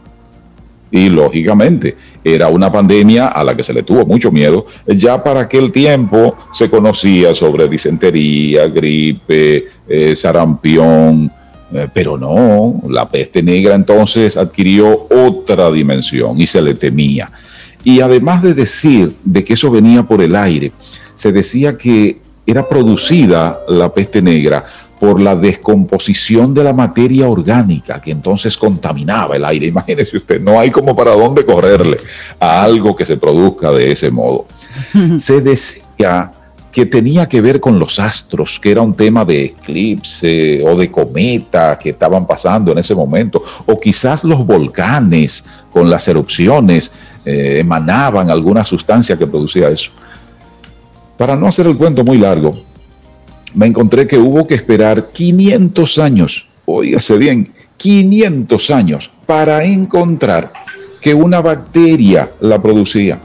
F: Y lógicamente era una pandemia a la que se le tuvo mucho miedo. Ya para aquel tiempo se conocía sobre disentería, gripe, eh, sarampión, eh, pero no, la peste negra entonces adquirió otra dimensión y se le temía. Y además de decir de que eso venía por el aire, se decía que era producida la peste negra por la descomposición de la materia orgánica que entonces contaminaba el aire. Imagínese usted, no hay como para dónde correrle a algo que se produzca de ese modo. Se decía que tenía que ver con los astros, que era un tema de eclipse o de cometa que estaban pasando en ese momento, o quizás los volcanes con las erupciones eh, emanaban alguna sustancia que producía eso. Para no hacer el cuento muy largo, me encontré que hubo que esperar 500 años, oígase bien, 500 años para encontrar que una bacteria la producía.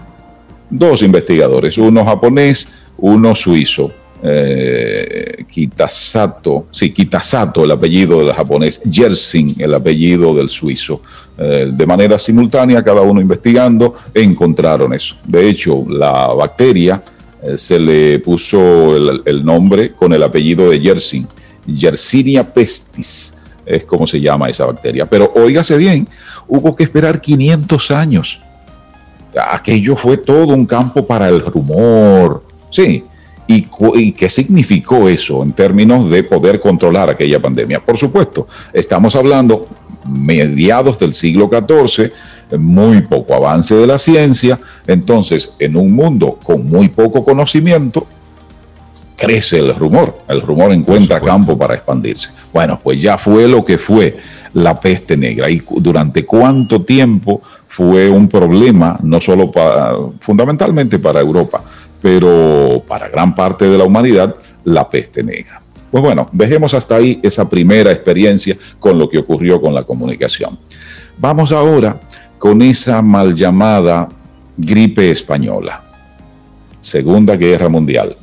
F: Dos investigadores, uno japonés, uno suizo, eh, Kitasato, sí, Kitasato, el apellido del japonés, Yersin, el apellido del suizo. Eh, de manera simultánea, cada uno investigando, encontraron eso. De hecho, la bacteria se le puso el, nombre con el apellido de Yersin, Yersinia pestis, es como se llama esa bacteria. Pero óigase bien, hubo que esperar 500 años. Aquello fue todo un campo para el rumor, sí. ¿Y, ¿Y, qué significó eso en términos de poder controlar aquella pandemia? Por supuesto, estamos hablando mediados del siglo XIV, muy poco avance de la ciencia, entonces en un mundo con muy poco conocimiento, crece el rumor, el rumor encuentra campo para expandirse. Bueno, pues ya fue lo que fue la peste negra y durante cuánto tiempo fue un problema, no solo para, fundamentalmente para Europa, pero para gran parte de la humanidad, la peste negra. Pues bueno, dejemos hasta ahí esa primera experiencia con lo que ocurrió con la comunicación. Vamos ahora con esa mal llamada gripe española. Segunda Guerra Mundial,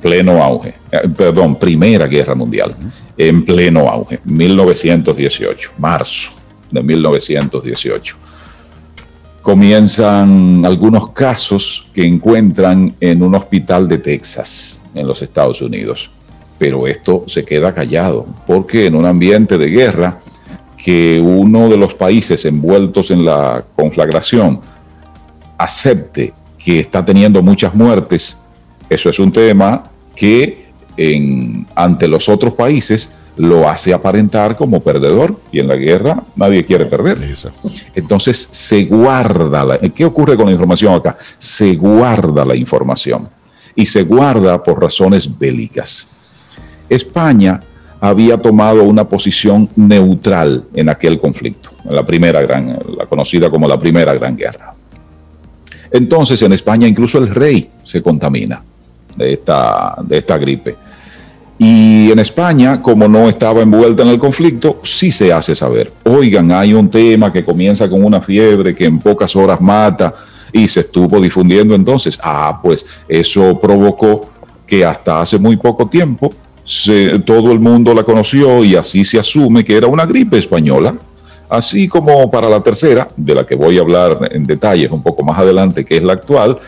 F: pleno auge. Eh, perdón, Primera Guerra Mundial, en pleno auge, 1918, marzo de 1918. Comienzan algunos casos que encuentran en un hospital de Texas, en los Estados Unidos. Pero esto se queda callado, porque en un ambiente de guerra, que uno de los países envueltos en la conflagración acepte que está teniendo muchas muertes, eso es un tema que en, ante los otros países lo hace aparentar como perdedor y en la guerra nadie quiere perder. Entonces se guarda, la, ¿qué ocurre con la información acá? Se guarda la información y se guarda por razones bélicas. España había tomado una posición neutral en aquel conflicto, en la primera gran, la conocida como la primera gran guerra. Entonces en España incluso el rey se contamina de esta, de esta gripe. Y en España, como no estaba envuelta en el conflicto, sí se hace saber. Oigan, hay un tema que comienza con una fiebre que en pocas horas mata y se estuvo difundiendo entonces. Ah, pues eso provocó que hasta hace muy poco tiempo todo el mundo la conoció y así se asume que era una gripe española. Así como para la tercera, de la que voy a hablar en detalles un poco más adelante, que es la actual,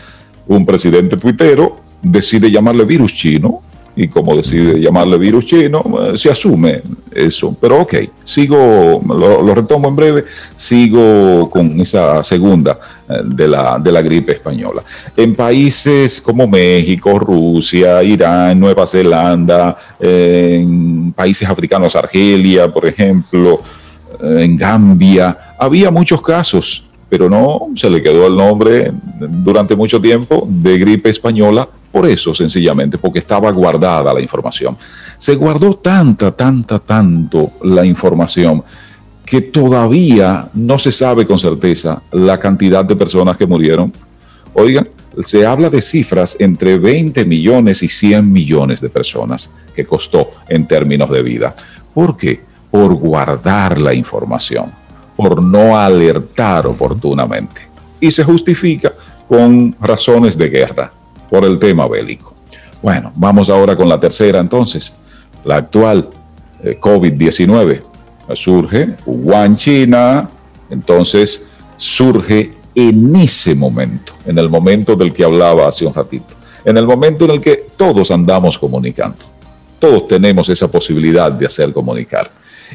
F: un presidente tuitero decide llamarle virus chino y como decide llamarle virus chino, eh, se asume eso. Pero ok, sigo, lo, retomo en breve, sigo con esa segunda eh, de la, de la gripe española. En países como México, Rusia, Irán, Nueva Zelanda, en países africanos, Argelia, por ejemplo, eh, en Gambia, había muchos casos pero no se le quedó el nombre durante mucho tiempo de gripe española por eso, sencillamente, porque estaba guardada la información. Se guardó tanta, tanta, tanto la información que todavía no se sabe con certeza la cantidad de personas que murieron. Oigan, se habla de cifras entre 20 millones y 100 millones de personas que costó en términos de vida. ¿Por qué? Por guardar la información, por no alertar oportunamente. Y se justifica con razones de guerra por el tema bélico. Bueno, vamos ahora con la tercera entonces, la actual eh, COVID-19. Surge Wuhan, China, entonces surge en ese momento, en el momento del que hablaba hace un ratito, en el momento en el que todos andamos comunicando. Todos tenemos esa posibilidad de hacer comunicar.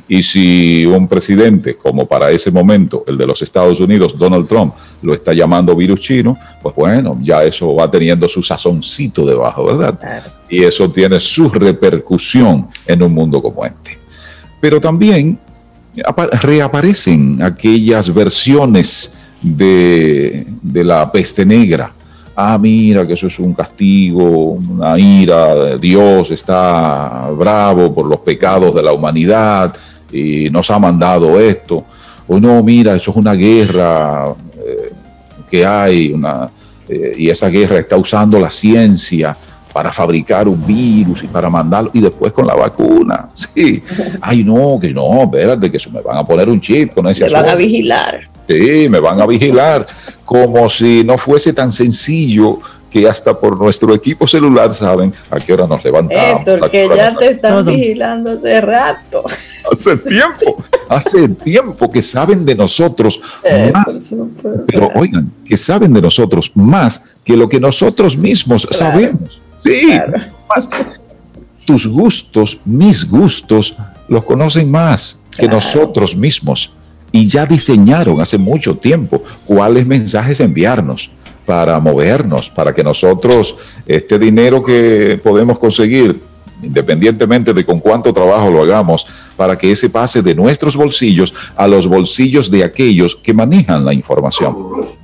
F: Y si un presidente, como para ese momento el de los Estados Unidos, Donald Trump, lo está llamando virus chino, pues bueno, ya eso va teniendo su sazoncito debajo, ¿verdad? Y eso tiene su repercusión en un mundo como este. Pero también reaparecen aquellas versiones de, de la peste negra. Ah, mira, que eso es un castigo, una ira, Dios está bravo por los pecados de la humanidad y nos ha mandado esto. O no, mira, eso es una guerra eh, que hay, una, eh, y esa guerra está usando la ciencia para fabricar un virus y para mandarlo, y después con la vacuna. Sí. Ay, no, que no, espérate, que eso me van a poner un chip con ese
C: Me van a vigilar.
F: Sí, me van a vigilar, como si no fuese tan sencillo que hasta por nuestro equipo celular saben a qué hora nos levantamos.
C: Esto, que ya te están vigilando hace rato.
F: Hace tiempo, hace tiempo que saben de nosotros eh, más. Pero oigan, que saben de nosotros más que lo que nosotros mismos sabemos. Sí, más. Tus gustos, mis gustos, los conocen más que nosotros mismos. Y ya diseñaron hace mucho tiempo cuáles mensajes enviarnos para movernos, para que nosotros este dinero que podemos conseguir, independientemente de con cuánto trabajo lo hagamos, para que ese pase de nuestros bolsillos a los bolsillos de aquellos que manejan la información,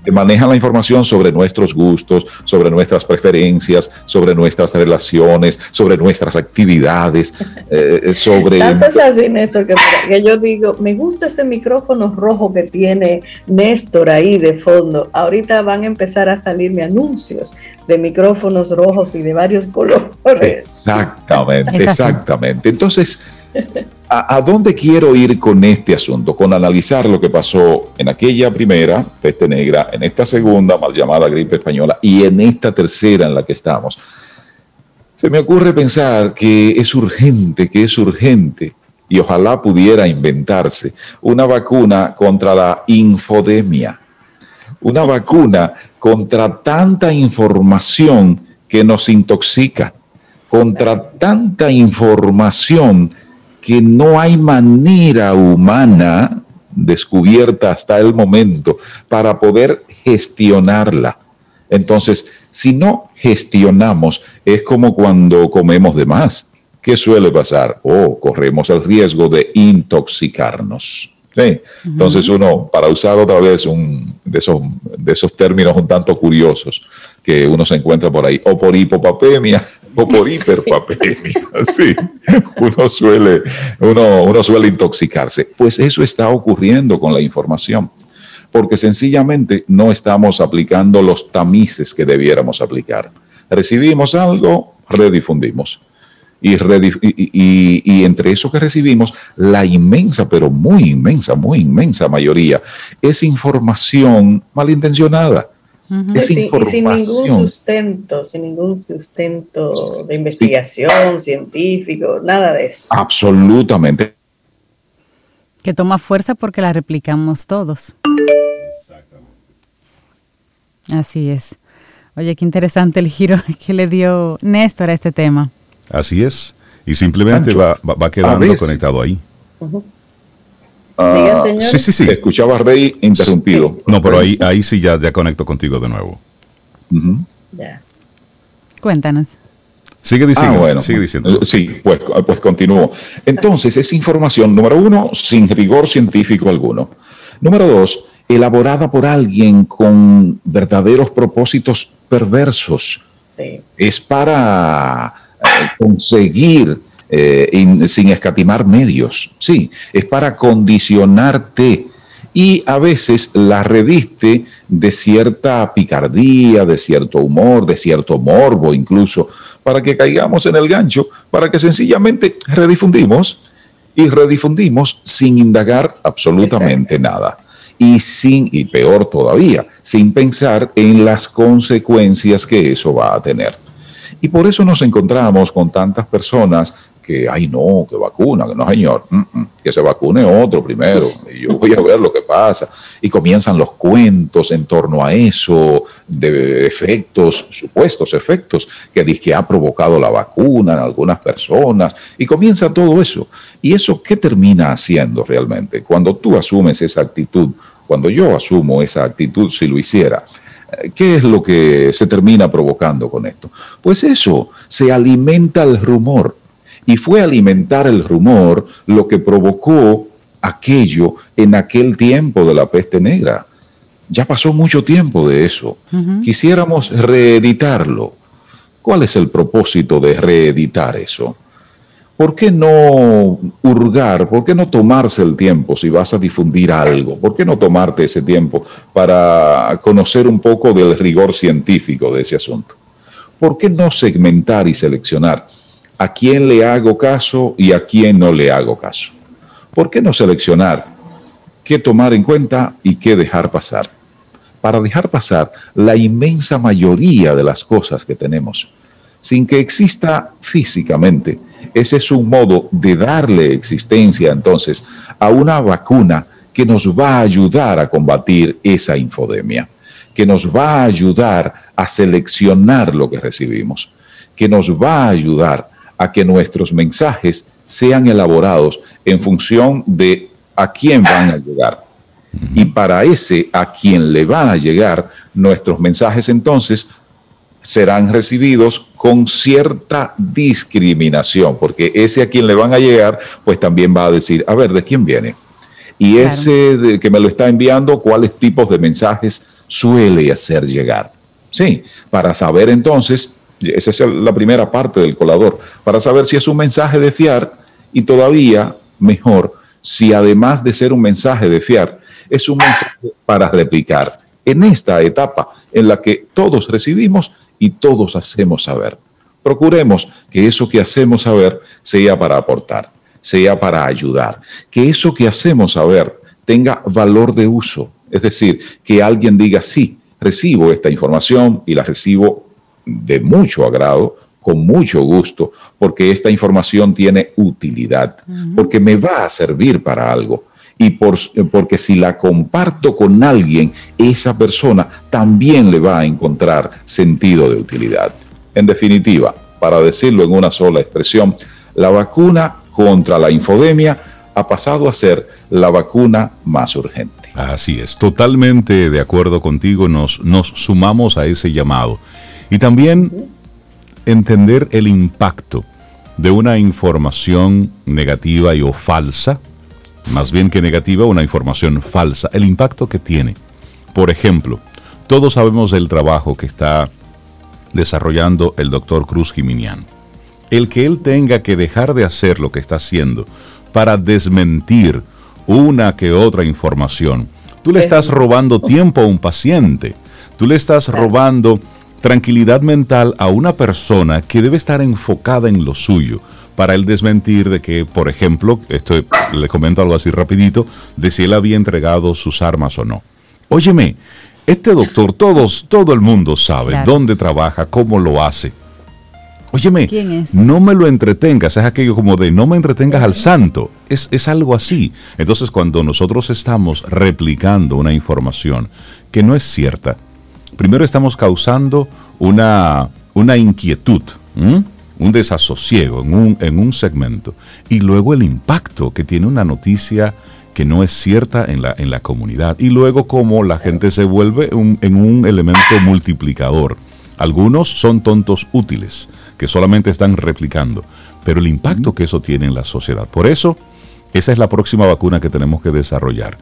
F: que manejan la información sobre nuestros gustos, sobre nuestras preferencias, sobre nuestras relaciones, sobre nuestras actividades, eh, sobre...
C: Tanto es así, Néstor, que, que yo digo, me gusta ese micrófono rojo que tiene Néstor ahí de fondo. Ahorita van a empezar a salirme anuncios de micrófonos rojos y de varios colores.
F: Exactamente, exactamente. Entonces, ¿a, dónde quiero ir con este asunto? Con analizar lo que pasó en aquella primera peste negra, en esta segunda mal llamada gripe española y en esta tercera en la que estamos. Se me ocurre pensar que es urgente, que es urgente y ojalá pudiera inventarse una vacuna contra la infodemia una vacuna contra tanta información que nos intoxica, contra tanta información que no hay manera humana descubierta hasta el momento para poder gestionarla. Entonces, si no gestionamos, es como cuando comemos de más. ¿Qué suele pasar? Oh, corremos el riesgo de intoxicarnos. Entonces uno, para usar otra vez un de esos, de esos términos un tanto curiosos que uno se encuentra por ahí, o por hipopapemia o por hiperpapemia, sí, uno suele, uno, uno suele intoxicarse. Pues eso está ocurriendo con la información, porque sencillamente no estamos aplicando los tamices que debiéramos aplicar. Recibimos algo, redifundimos y, y, entre eso que recibimos, la inmensa, pero muy inmensa, muy inmensa mayoría, es información malintencionada.
C: Es sin, sin ningún sustento, sin ningún sustento de investigación científico, nada de eso.
F: Absolutamente.
A: Que toma fuerza porque la replicamos todos. Exactamente. Así es. Oye, qué interesante el giro que le dio Néstor a este tema.
B: Así es. Y simplemente va, va, quedando conectado ahí.
F: Ah, sí, sí, sí. Escuchaba Rey interrumpido.
B: No, pero ahí, ahí sí ya, ya conecto contigo de nuevo.
A: Ya. Cuéntanos.
B: Sigue diciendo. Ah, bueno, sigue diciendo.
F: Eh, sí, pues, pues continúo. Entonces, es información, número uno, sin rigor científico alguno. Número dos, elaborada por alguien con verdaderos propósitos perversos. Sí. Es para conseguir eh, sin escatimar medios. Sí, es para condicionarte y a veces la reviste de cierta picardía, de cierto humor, de cierto morbo incluso, para que caigamos en el gancho, para que sencillamente redifundimos y redifundimos sin indagar absolutamente nada. Y sin, y peor todavía, sin pensar en las consecuencias que eso va a tener. Y por eso nos encontramos con tantas personas que, ay no, que vacuna, que no señor, mm, mm, que se vacune otro primero, y yo voy a ver lo que pasa. Y comienzan los cuentos en torno a eso, de efectos, supuestos efectos, que dice que ha provocado la vacuna en algunas personas, y comienza todo eso. ¿Y eso qué termina haciendo realmente? Cuando tú asumes esa actitud, cuando yo asumo esa actitud, si lo hiciera, ¿Qué es lo que se termina provocando con esto? Pues eso, se alimenta el rumor. Y fue alimentar el rumor lo que provocó aquello en aquel tiempo de la peste negra. Ya pasó mucho tiempo de eso. Quisiéramos reeditarlo. ¿Cuál es el propósito de reeditar eso? ¿Por qué no hurgar? ¿Por qué no tomarse el tiempo si vas a difundir algo? ¿Por qué no tomarte ese tiempo para conocer un poco del rigor científico de ese asunto? ¿Por qué no segmentar y seleccionar a quién le hago caso y a quién no le hago caso? ¿Por qué no seleccionar qué tomar en cuenta y qué dejar pasar? Para dejar pasar la inmensa mayoría de las cosas que tenemos, sin que exista físicamente ese es un modo de darle existencia entonces a una vacuna que nos va a ayudar a combatir esa infodemia, que nos va a ayudar a seleccionar lo que recibimos, que nos va a ayudar a que nuestros mensajes sean elaborados en función de a quién van a llegar. Y para ese a quien le van a llegar nuestros mensajes entonces serán recibidos con cierta discriminación, porque ese a quien le van a llegar, pues también va a decir, a ver, ¿de quién viene? Y ese que me lo está enviando, ¿cuáles tipos de mensajes suele hacer llegar? Sí, para saber entonces, esa es la primera parte del colador, para saber si es un mensaje de fiar y todavía mejor, si además de ser un mensaje de fiar, es un mensaje para replicar en esta etapa en la que todos recibimos y todos hacemos saber. Procuremos que eso que hacemos saber sea para aportar, sea para ayudar, que eso que hacemos saber tenga valor de uso, es decir, que alguien diga, sí, recibo esta información y la recibo de mucho agrado, con mucho gusto, porque esta información tiene utilidad, porque me va a servir para algo. Y por, porque si la comparto con alguien, esa persona también le va a encontrar sentido de utilidad. En definitiva, para decirlo en una sola expresión, la vacuna contra la infodemia ha pasado a ser la vacuna más urgente.
B: Así es, totalmente de acuerdo contigo, nos, nos sumamos a ese llamado. Y también entender el impacto de una información negativa y o falsa, más bien que negativa, una información falsa, el impacto que tiene. Por ejemplo, todos sabemos del trabajo que está desarrollando el doctor Cruz Jiminián. El que él tenga que dejar de hacer lo que está haciendo para desmentir una que otra información, tú le estás robando tiempo a un paciente, tú le estás robando tranquilidad mental a una persona que debe estar enfocada en lo suyo para el desmentir de que, por ejemplo, esto le comento algo así rapidito, de si él había entregado sus armas o no. Óyeme, este doctor, todos, todo el mundo sabe dónde trabaja, cómo lo hace. Óyeme, no me lo entretengas, es aquello como de no me entretengas al santo, es, es algo así. Entonces cuando nosotros estamos replicando una información que no es cierta, primero estamos causando una, una inquietud, un desasosiego en un, en un segmento, y luego el impacto que tiene una noticia que no es cierta en la, en la comunidad, y luego cómo la gente se vuelve en un elemento multiplicador. Algunos son tontos útiles, que solamente están replicando, pero el impacto que eso tiene en la sociedad. Por eso, esa es la próxima vacuna que tenemos que desarrollar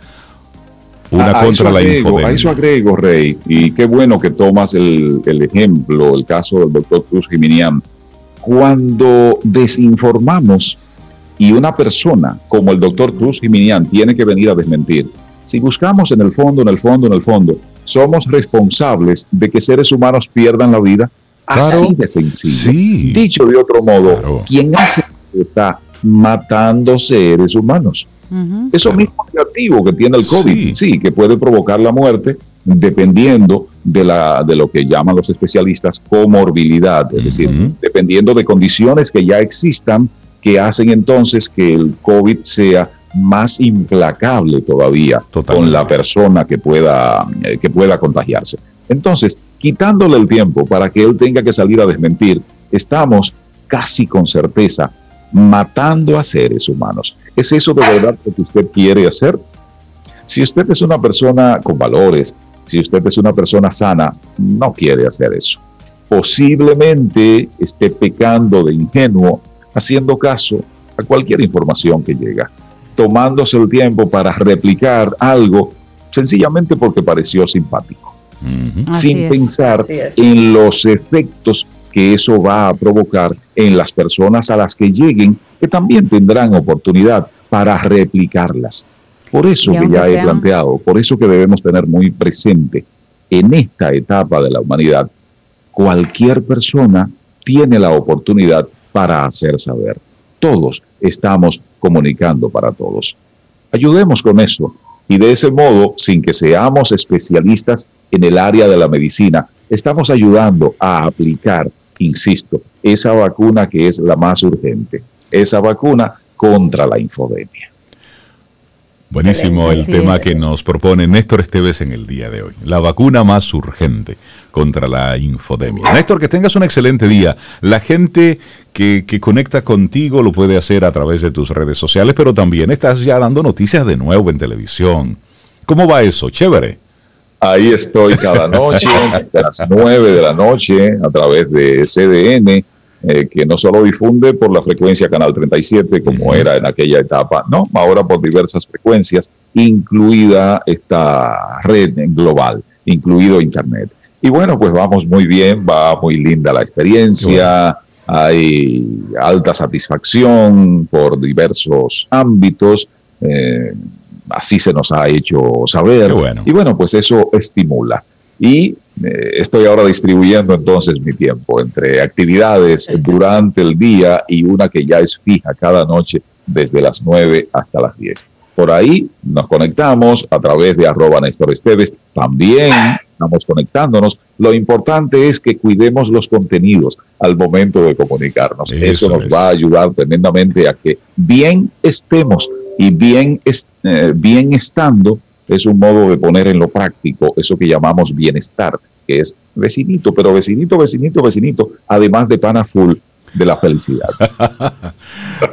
F: una contra la infodemia. A eso agrego, Rey, y qué bueno que tomas el, ejemplo, el caso del doctor Cruz Jiminián. Cuando desinformamos y una persona como el doctor Cruz Jiminián tiene que venir a desmentir, si buscamos en el fondo, en el fondo, en el fondo, somos responsables de que seres humanos pierdan la vida. Así de sencillo. Dicho de otro modo, quien hace está matando seres humanos. Eso mismo negativo que tiene el COVID, sí. que puede provocar la muerte dependiendo de, la, de lo que llaman los especialistas comorbilidad, es decir, dependiendo de condiciones que ya existan que hacen entonces que el COVID sea más implacable todavía con la persona que pueda, eh, que pueda contagiarse. Entonces, quitándole el tiempo para que él tenga que salir a desmentir, estamos casi con certeza matando a seres humanos. ¿Es eso de verdad lo que usted quiere hacer? Si usted es una persona con valores, si usted es una persona sana, no quiere hacer eso. Posiblemente esté pecando de ingenuo, haciendo caso a cualquier información que llega, tomándose el tiempo para replicar algo sencillamente porque pareció simpático, sin pensar en los efectos que eso va a provocar en las personas a las que lleguen, que también tendrán oportunidad para replicarlas. Por eso que ya he planteado, por eso que debemos tener muy presente en esta etapa de la humanidad, cualquier persona tiene la oportunidad para hacer saber. Todos estamos comunicando para todos. Ayudemos con eso y de ese modo, sin que seamos especialistas en el área de la medicina, estamos ayudando a aplicar insisto, esa vacuna que es la más urgente, esa vacuna contra la infodemia.
B: Buenísimo el tema que nos propone Néstor Esteves en el día de hoy. La vacuna más urgente contra la infodemia. Néstor, que tengas un excelente día. La gente que, que, conecta contigo lo puede hacer a través de tus redes sociales, pero también estás ya dando noticias de nuevo en televisión. ¿Cómo va eso? Chévere.
F: Ahí estoy cada noche, a las 9 de la noche, a través de CDN, eh, que no solo difunde por la frecuencia Canal 37, como era en aquella etapa, no, ahora por diversas frecuencias, incluida esta red global, incluido Internet. Y bueno, pues vamos muy bien, va muy linda la experiencia, hay alta satisfacción por diversos ámbitos. Eh, así se nos ha hecho saber. Y bueno, pues eso estimula. Y estoy ahora distribuyendo entonces mi tiempo entre actividades durante el día y una que ya es fija cada noche desde las 9 hasta las 10. Por ahí nos conectamos a través de arroba Néstor Esteves. También estamos conectándonos. Lo importante es que cuidemos los contenidos al momento de comunicarnos. Eso, nos va a ayudar tremendamente a que bien estemos y bien, eh, bien estando es un modo de poner en lo práctico eso que llamamos bienestar, que es vecinito, pero vecinito, vecinito, vecinito, además de pana full de la felicidad.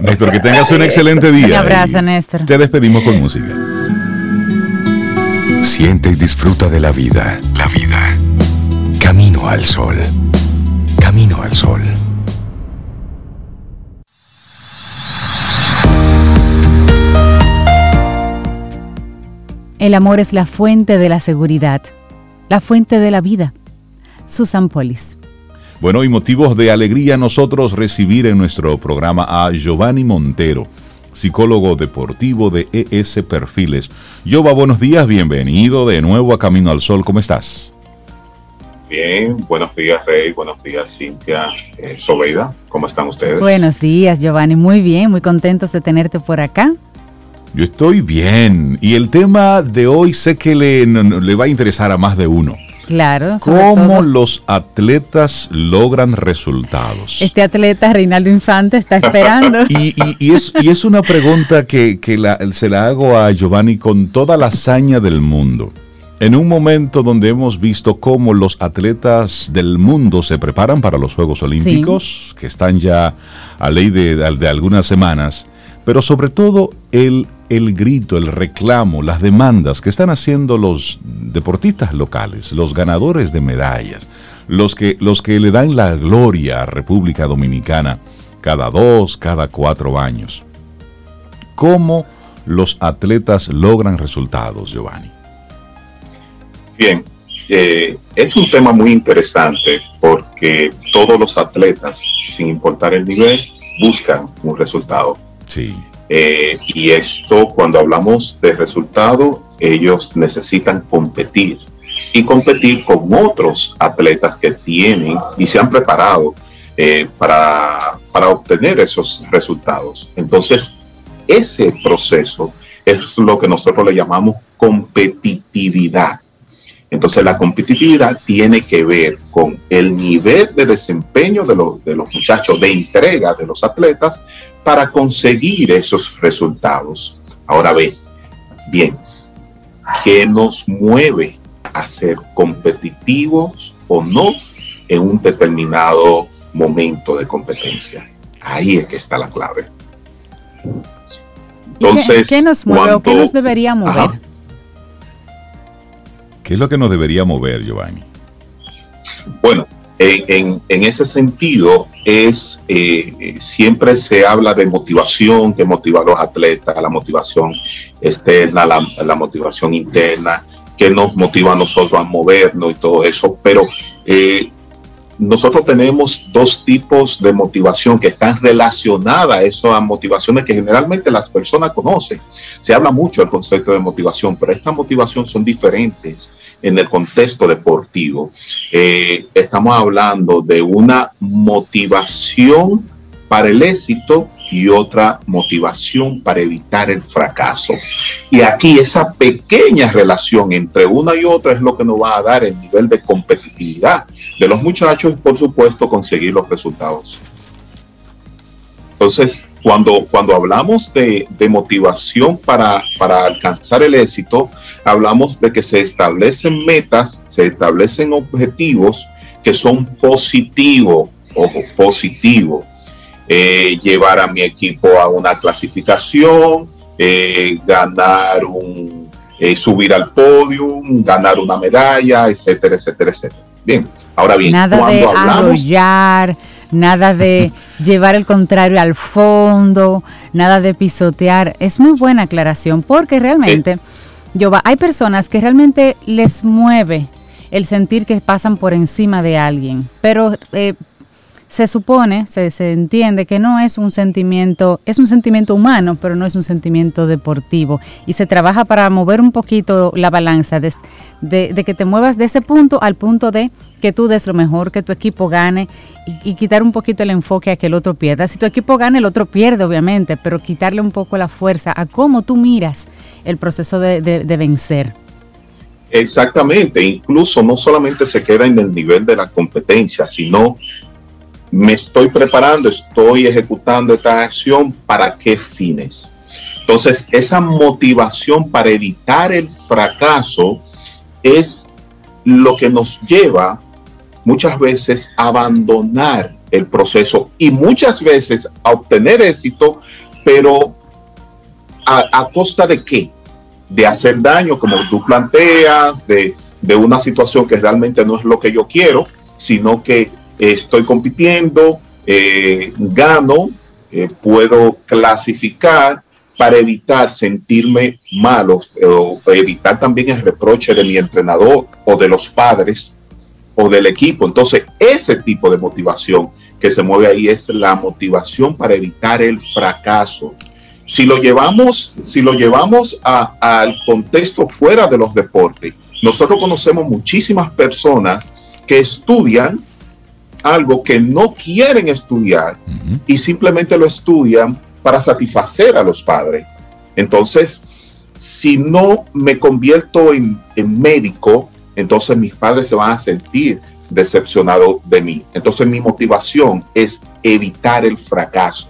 B: Néstor, que tengas un excelente día. Un
A: abrazo, Néstor.
B: Te despedimos con música.
E: Siente y disfruta de la vida, la vida. Camino al sol. Camino al sol.
A: El amor es la fuente de la seguridad, la fuente de la vida. Susan Polis.
B: Bueno, y motivos de alegría nosotros recibir en nuestro programa a Giovanni Montero, psicólogo deportivo de ES Perfiles. Giova, buenos días, bienvenido de nuevo a Camino al Sol, ¿cómo estás?
G: Bien, buenos días Rey, buenos días Cintia, eh, Sobeida, ¿cómo están ustedes?
A: Buenos días Giovanni, muy bien, muy contentos de tenerte por acá.
B: Yo estoy bien. Y el tema de hoy sé que le, le va a interesar a más de uno.
A: Claro.
B: ¿Cómo los atletas logran resultados?
A: Este atleta, Reinaldo Infante, está esperando.
B: y, y, es, y, es, una pregunta que, que la, se la hago a Giovanni con toda la hazaña del mundo. En un momento donde hemos visto cómo los atletas del mundo se preparan para los Juegos Olímpicos, que están ya a ley de, de algunas semanas, pero sobre todo el el grito, el reclamo, las demandas que están haciendo los deportistas locales, los ganadores de medallas, los que, los que le dan la gloria a República Dominicana cada dos, cada cuatro años. ¿Cómo los atletas logran resultados, Giovanni?
G: Bien, eh, es un tema muy interesante porque todos los atletas, sin importar el nivel, buscan un resultado.
B: Sí.
G: Eh, y esto, cuando hablamos de resultado, ellos necesitan competir y competir con otros atletas que tienen y se han preparado eh, para, para obtener esos resultados. Entonces, ese proceso es lo que nosotros le llamamos competitividad. Entonces la competitividad tiene que ver con el nivel de desempeño de los, de los muchachos, de entrega de los atletas para conseguir esos resultados. Ahora ve, bien, ¿qué nos mueve a ser competitivos o no en un determinado momento de competencia? Ahí es que está la clave.
A: Entonces, ¿Qué, nos mueve o qué nos debería mover?
B: ¿Qué es lo que nos debería mover, Giovanni?
G: Bueno, en, ese sentido es eh, siempre se habla de motivación que motiva a los atletas, la motivación externa, la, motivación interna, que nos motiva a nosotros a movernos y todo eso, pero eh, nosotros tenemos dos tipos de motivación que están relacionadas a esas motivaciones que generalmente las personas conocen. Se habla mucho del concepto de motivación, pero estas motivaciones son diferentes en el contexto deportivo. Eh, estamos hablando de una motivación para el éxito y otra motivación para evitar el fracaso. Y aquí esa pequeña relación entre una y otra es lo que nos va a dar el nivel de competitividad de los muchachos y por supuesto conseguir los resultados. Entonces, cuando, cuando hablamos de, motivación para, para alcanzar el éxito, hablamos de que se establecen metas, se establecen objetivos que son positivos, ojo, positivos. Eh, llevar a mi equipo a una clasificación, eh, ganar un, eh, subir al podio, ganar una medalla, etcétera, etcétera, etcétera. Bien, ahora bien,
A: nada de arrollar, nada de llevar el contrario al fondo, nada de pisotear. Es muy buena aclaración porque realmente, yo hay personas que realmente les mueve el sentir que pasan por encima de alguien, pero eh, se supone, se, se, entiende que no es un sentimiento, es un sentimiento humano, pero no es un sentimiento deportivo. Y se trabaja para mover un poquito la balanza, de, que te muevas de ese punto al punto de que tú des lo mejor, que tu equipo gane y, quitar un poquito el enfoque a que el otro pierda. Si tu equipo gana, el otro pierde, obviamente, pero quitarle un poco la fuerza a cómo tú miras el proceso de, de vencer.
G: Exactamente, incluso no solamente se queda en el nivel de la competencia, sino me estoy preparando, estoy ejecutando esta acción, ¿para qué fines? Entonces, esa motivación para evitar el fracaso es lo que nos lleva muchas veces a abandonar el proceso y muchas veces a obtener éxito, pero a, costa de qué? De hacer daño, como tú planteas, de, de una situación que realmente no es lo que yo quiero, sino que estoy compitiendo, eh, gano, eh, puedo clasificar para evitar sentirme malo o evitar también el reproche de mi entrenador o de los padres o del equipo. Entonces, ese tipo de motivación que se mueve ahí es la motivación para evitar el fracaso. Si lo llevamos, si lo llevamos al contexto fuera de los deportes, nosotros conocemos muchísimas personas que estudian algo que no quieren estudiar y simplemente lo estudian para satisfacer a los padres. Entonces, si no me convierto en, médico, entonces mis padres se van a sentir decepcionados de mí. Entonces mi motivación es evitar el fracaso,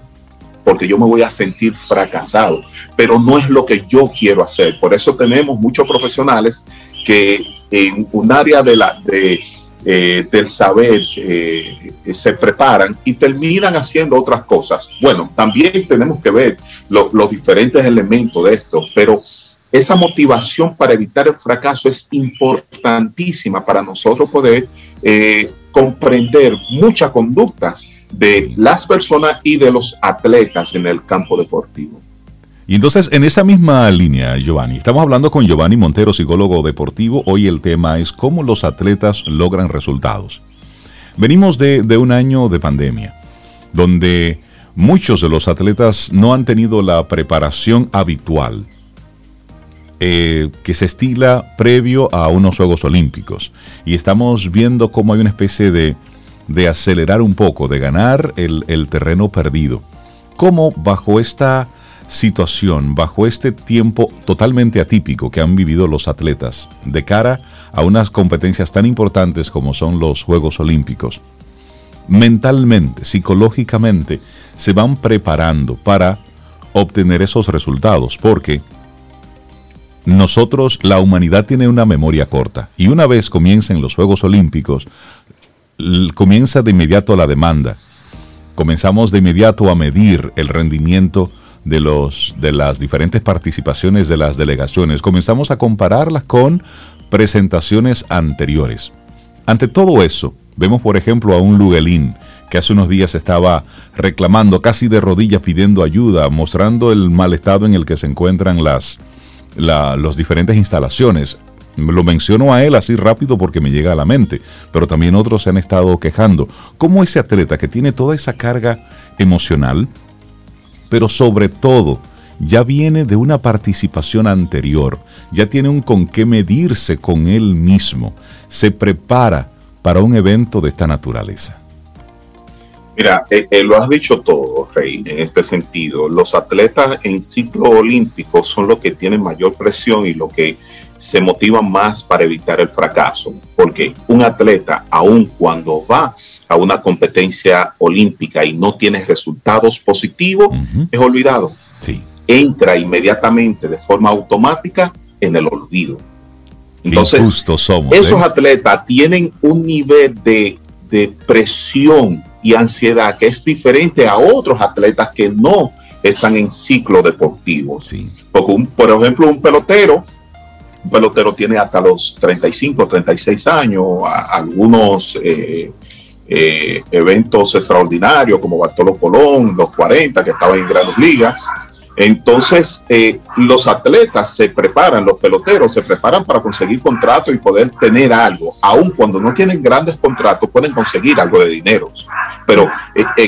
G: porque yo me voy a sentir fracasado, pero no es lo que yo quiero hacer. Por eso tenemos muchos profesionales que en un área de la, de, eh, del saber eh, se preparan y terminan haciendo otras cosas. Bueno, también tenemos que ver los diferentes elementos de esto, pero esa motivación para evitar el fracaso es importantísima para nosotros poder eh, comprender muchas conductas de las personas y de los atletas en el campo deportivo.
B: Y entonces, en esa misma línea, Giovanni, estamos hablando con Giovanni Montero, psicólogo deportivo. Hoy el tema es cómo los atletas logran resultados. Venimos de, un año de pandemia, donde muchos de los atletas no han tenido la preparación habitual eh, que se estila previo a unos Juegos Olímpicos. Y estamos viendo cómo hay una especie de, de acelerar un poco, de ganar el, el terreno perdido. Cómo bajo esta situación, bajo este tiempo totalmente atípico que han vivido los atletas de cara a unas competencias tan importantes como son los Juegos Olímpicos, mentalmente, psicológicamente, se van preparando para obtener esos resultados, porque nosotros, la humanidad tiene una memoria corta, y una vez comiencen los Juegos Olímpicos, comienza de inmediato la demanda. Comenzamos de inmediato a medir el rendimiento de, los, de las diferentes participaciones de las delegaciones, comenzamos a compararlas con presentaciones anteriores. Ante todo eso, vemos por ejemplo a un Lugelín que hace unos días estaba reclamando casi de rodillas pidiendo ayuda, mostrando el mal estado en el que se encuentran las, las diferentes instalaciones. Lo menciono a él así rápido porque me llega a la mente, pero también otros se han estado quejando. ¿Cómo ese atleta que tiene toda esa carga emocional, pero sobre todo ya viene de una participación anterior, ya tiene un con qué medirse con él mismo, se prepara para un evento de esta naturaleza.
G: Mira, eh, eh, lo has dicho todo, Rey, en este sentido. Los atletas en ciclo olímpico son los que tienen mayor presión y los que se motivan más para evitar el fracaso. Porque un atleta, aun cuando va a una competencia olímpica y no tiene resultados positivos, es olvidado.
B: Sí.
G: Entra inmediatamente de forma automática en el olvido.
B: Entonces, somos,
G: esos ¿eh? atletas tienen un nivel de, presión y ansiedad que es diferente a otros atletas que no están en ciclo deportivo.
B: Sí.
G: Porque, por ejemplo, un pelotero un pelotero tiene hasta los 35, 36 años, algunos eh, eh, eventos extraordinarios como Bartolo Colón, los 40 que estaban en Grandes Ligas. Entonces, eh, los atletas se preparan, los peloteros se preparan para conseguir contratos y poder tener algo. Aun cuando no tienen grandes contratos, pueden conseguir algo de dinero. Pero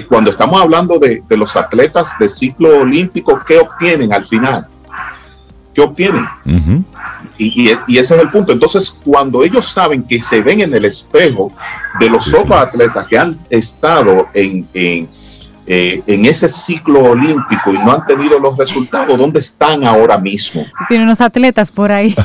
G: cuando estamos hablando de, los atletas de ciclo olímpico, ¿qué obtienen al final? ¿Qué obtienen? y, ese es el punto. Entonces, cuando ellos saben que se ven en el espejo de los otros atletas que han estado en, en, eh, en, ese ciclo olímpico y no han tenido los resultados, ¿dónde están ahora mismo?
A: Tiene unos atletas por ahí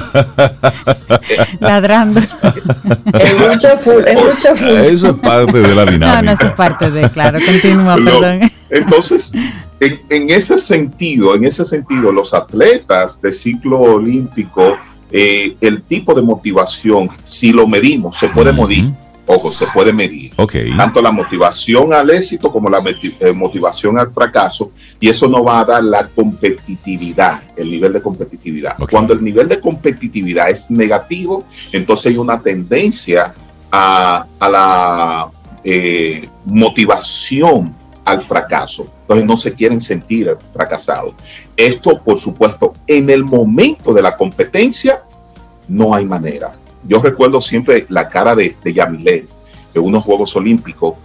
A: ladrando.
C: en mucha full, mucha full.
B: Eso es parte de la dinámica.
A: No, no, eso es parte de, claro, continúa, perdón.
G: Entonces, en, ese sentido, en ese sentido, los atletas de ciclo olímpico, eh, el tipo de motivación, si lo medimos, se puede medir. Ojo, se puede medir. Tanto la motivación al éxito como la eh, motivación al fracaso. Y eso no va a dar la competitividad, el nivel de competitividad. Cuando el nivel de competitividad es negativo, entonces hay una tendencia a, la eh, motivación al fracaso. Entonces no se quieren sentir fracasados. Esto, por supuesto, en el momento de la competencia, no hay manera. Yo recuerdo siempre la cara de, de Yamilet en unos Juegos Olímpicos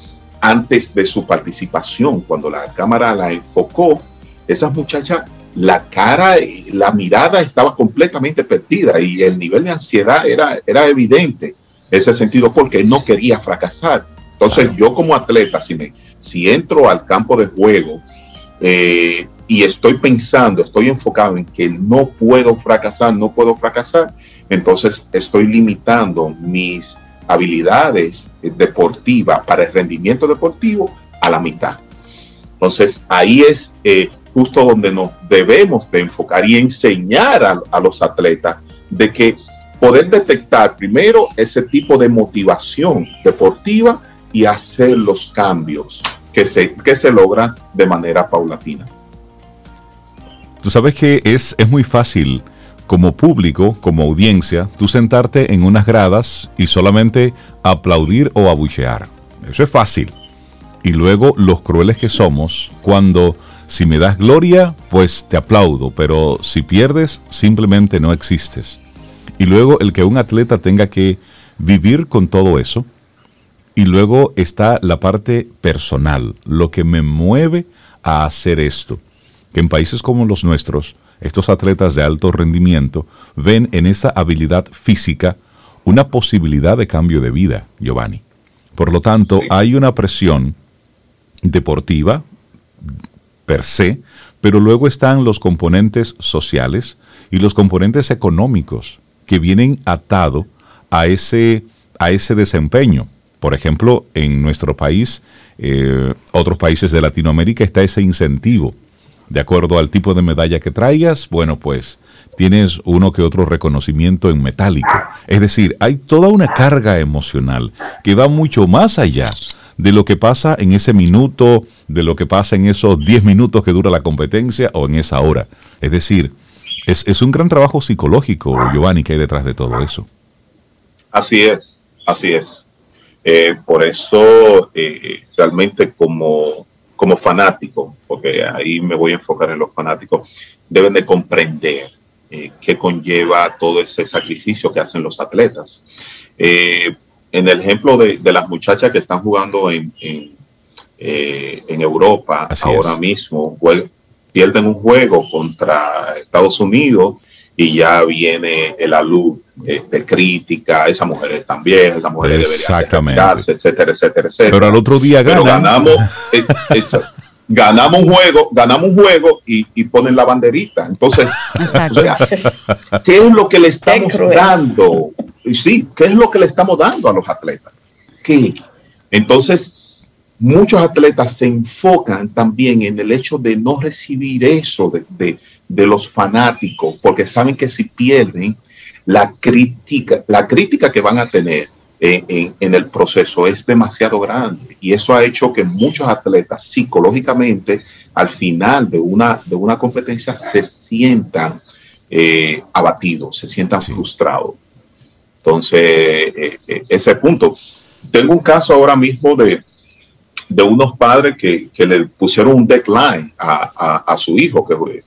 G: antes de su participación, cuando la cámara la enfocó, esa muchacha, la cara, la mirada estaba completamente perdida y el nivel de ansiedad era, era evidente en ese sentido porque no quería fracasar. Entonces yo como atleta, si me, si entro al campo de juego eh, y estoy pensando, estoy enfocado en que no puedo fracasar, no puedo fracasar, entonces estoy limitando mis habilidades deportivas para el rendimiento deportivo a la mitad. Entonces ahí es eh, justo donde nos debemos de enfocar y enseñar a, a los atletas de que poder detectar primero ese tipo de motivación deportiva y hacer los cambios que se, que se logran de manera paulatina.
B: Tú sabes que es, es muy fácil como público, como audiencia, tú sentarte en unas gradas y solamente aplaudir o abuchear. Eso es fácil. Y luego los crueles que somos, cuando si me das gloria, pues te aplaudo, pero si pierdes, simplemente no existes. Y luego el que un atleta tenga que vivir con todo eso, y luego está la parte personal, lo que me mueve a hacer esto. Que en países como los nuestros, estos atletas de alto rendimiento ven en esa habilidad física una posibilidad de cambio de vida, Giovanni. Por lo tanto, hay una presión deportiva per se, pero luego están los componentes sociales y los componentes económicos que vienen atado a ese, a ese desempeño. Por ejemplo, en nuestro país, eh, otros países de Latinoamérica, está ese incentivo. De acuerdo al tipo de medalla que traigas, bueno, pues tienes uno que otro reconocimiento en metálico. Es decir, hay toda una carga emocional que va mucho más allá de lo que pasa en ese minuto, de lo que pasa en esos 10 minutos que dura la competencia o en esa hora. Es decir, es, es un gran trabajo psicológico, Giovanni, que hay detrás de todo eso.
G: Así es, así es. Eh, por eso, eh, realmente como, como fanático, porque ahí me voy a enfocar en los fanáticos, deben de comprender eh, qué conlleva todo ese sacrificio que hacen los atletas. en el ejemplo de, las muchachas que están jugando en, en, Europa ahora mismo, pierden un juego contra Estados Unidos y ya viene el alud de, crítica, esas mujeres también, esas mujeres
B: Exactamente.
G: deberían etcétera, etcétera, etcétera.
B: Pero al otro día
G: ganamos, eh, ganamos un juego, ganamos un juego y, ponen la banderita. Entonces, ¿qué es lo que le estamos dando? Sí, ¿qué es lo que le estamos dando a los atletas? ¿Qué? Entonces, muchos atletas se enfocan también en el hecho de no recibir eso de de los fanáticos, porque saben que si pierden, la crítica, la crítica que van a tener en, el proceso es demasiado grande. Y eso ha hecho que muchos atletas psicológicamente al final de una, de una competencia se sientan eh, abatido, se sientan frustrados. Entonces, eh, eh, ese punto. Tengo un caso ahora mismo de, de unos padres que, que, le pusieron un deadline a, a, su hijo que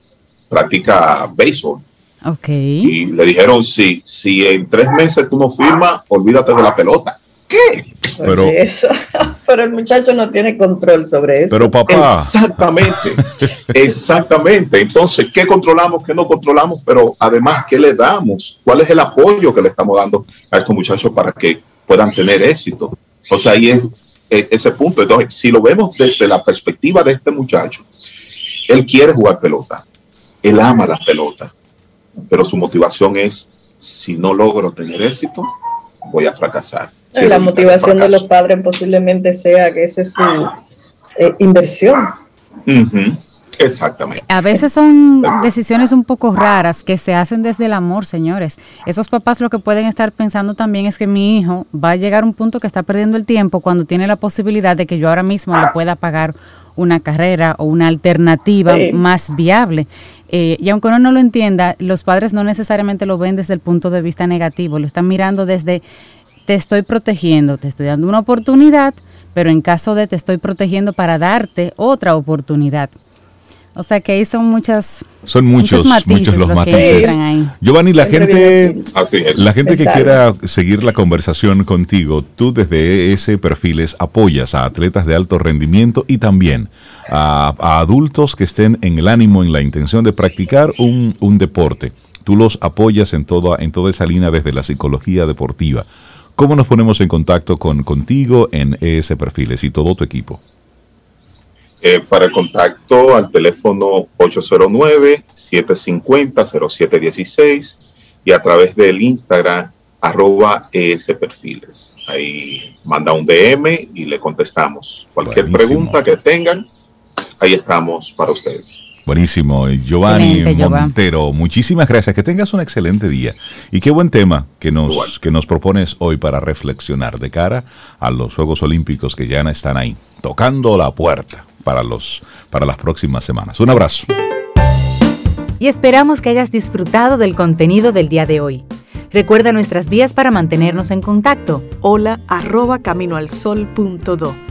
G: practica béisbol.
A: Okay.
G: Y le dijeron, si, si en tres meses tú no firmas, olvídate de la pelota. ¿Qué?
C: Pero, eso, pero el muchacho no tiene control sobre eso.
B: Pero papá.
G: Exactamente, exactamente. Entonces, ¿qué controlamos, qué no controlamos? Pero además, ¿qué le damos? ¿Cuál es el apoyo que le estamos dando a estos muchachos para que puedan tener éxito? O sea, ahí es, ese punto. Entonces, si lo vemos desde la perspectiva de este muchacho, él quiere jugar pelota, él ama la pelota, pero su motivación es, si no logro tener éxito, voy a fracasar
C: la motivación de los padres posiblemente sea que esa es su eh, inversión.
G: Exactamente.
A: A veces son decisiones un poco raras que se hacen desde el amor, señores. Esos papás lo que pueden estar pensando también es que mi hijo va a llegar a un punto que está perdiendo el tiempo cuando tiene la posibilidad de que yo ahora mismo le pueda pagar una carrera o una alternativa más viable. Eh, y aunque uno no lo entienda, los padres no necesariamente lo ven desde el punto de vista negativo, lo están mirando desde te estoy protegiendo, te estoy dando una oportunidad, pero en caso de te estoy protegiendo para darte otra oportunidad. O sea que ahí son muchas
B: son muchos muchos, los matices. Giovanni, la gente la gente que quiera seguir la conversación contigo, tú desde ese perfiles apoyas a atletas de alto rendimiento y también a, adultos que estén en el ánimo, en la intención de practicar un, un deporte. Tú los apoyas en toda en toda esa línea desde la psicología deportiva. ¿Cómo nos ponemos en contacto con contigo en ES Perfiles y todo tu equipo?
G: Eh, para el contacto al teléfono 809-750-0716 y a través del Instagram arroba ES Perfiles. Ahí manda un DM y le contestamos. Cualquier pregunta que tengan, ahí estamos para ustedes.
B: Buenísimo, Giovanni Montero. Muchísimas gracias. Que tengas un excelente día. Y qué buen tema que nos, que nos propones hoy para reflexionar de cara a los Juegos Olímpicos que ya están ahí, tocando la puerta para, los, para las próximas semanas. Un abrazo.
H: Y esperamos que hayas disfrutado del contenido del día de hoy. Recuerda nuestras vías para mantenernos en contacto.
I: Hola arroba caminoalsol.do.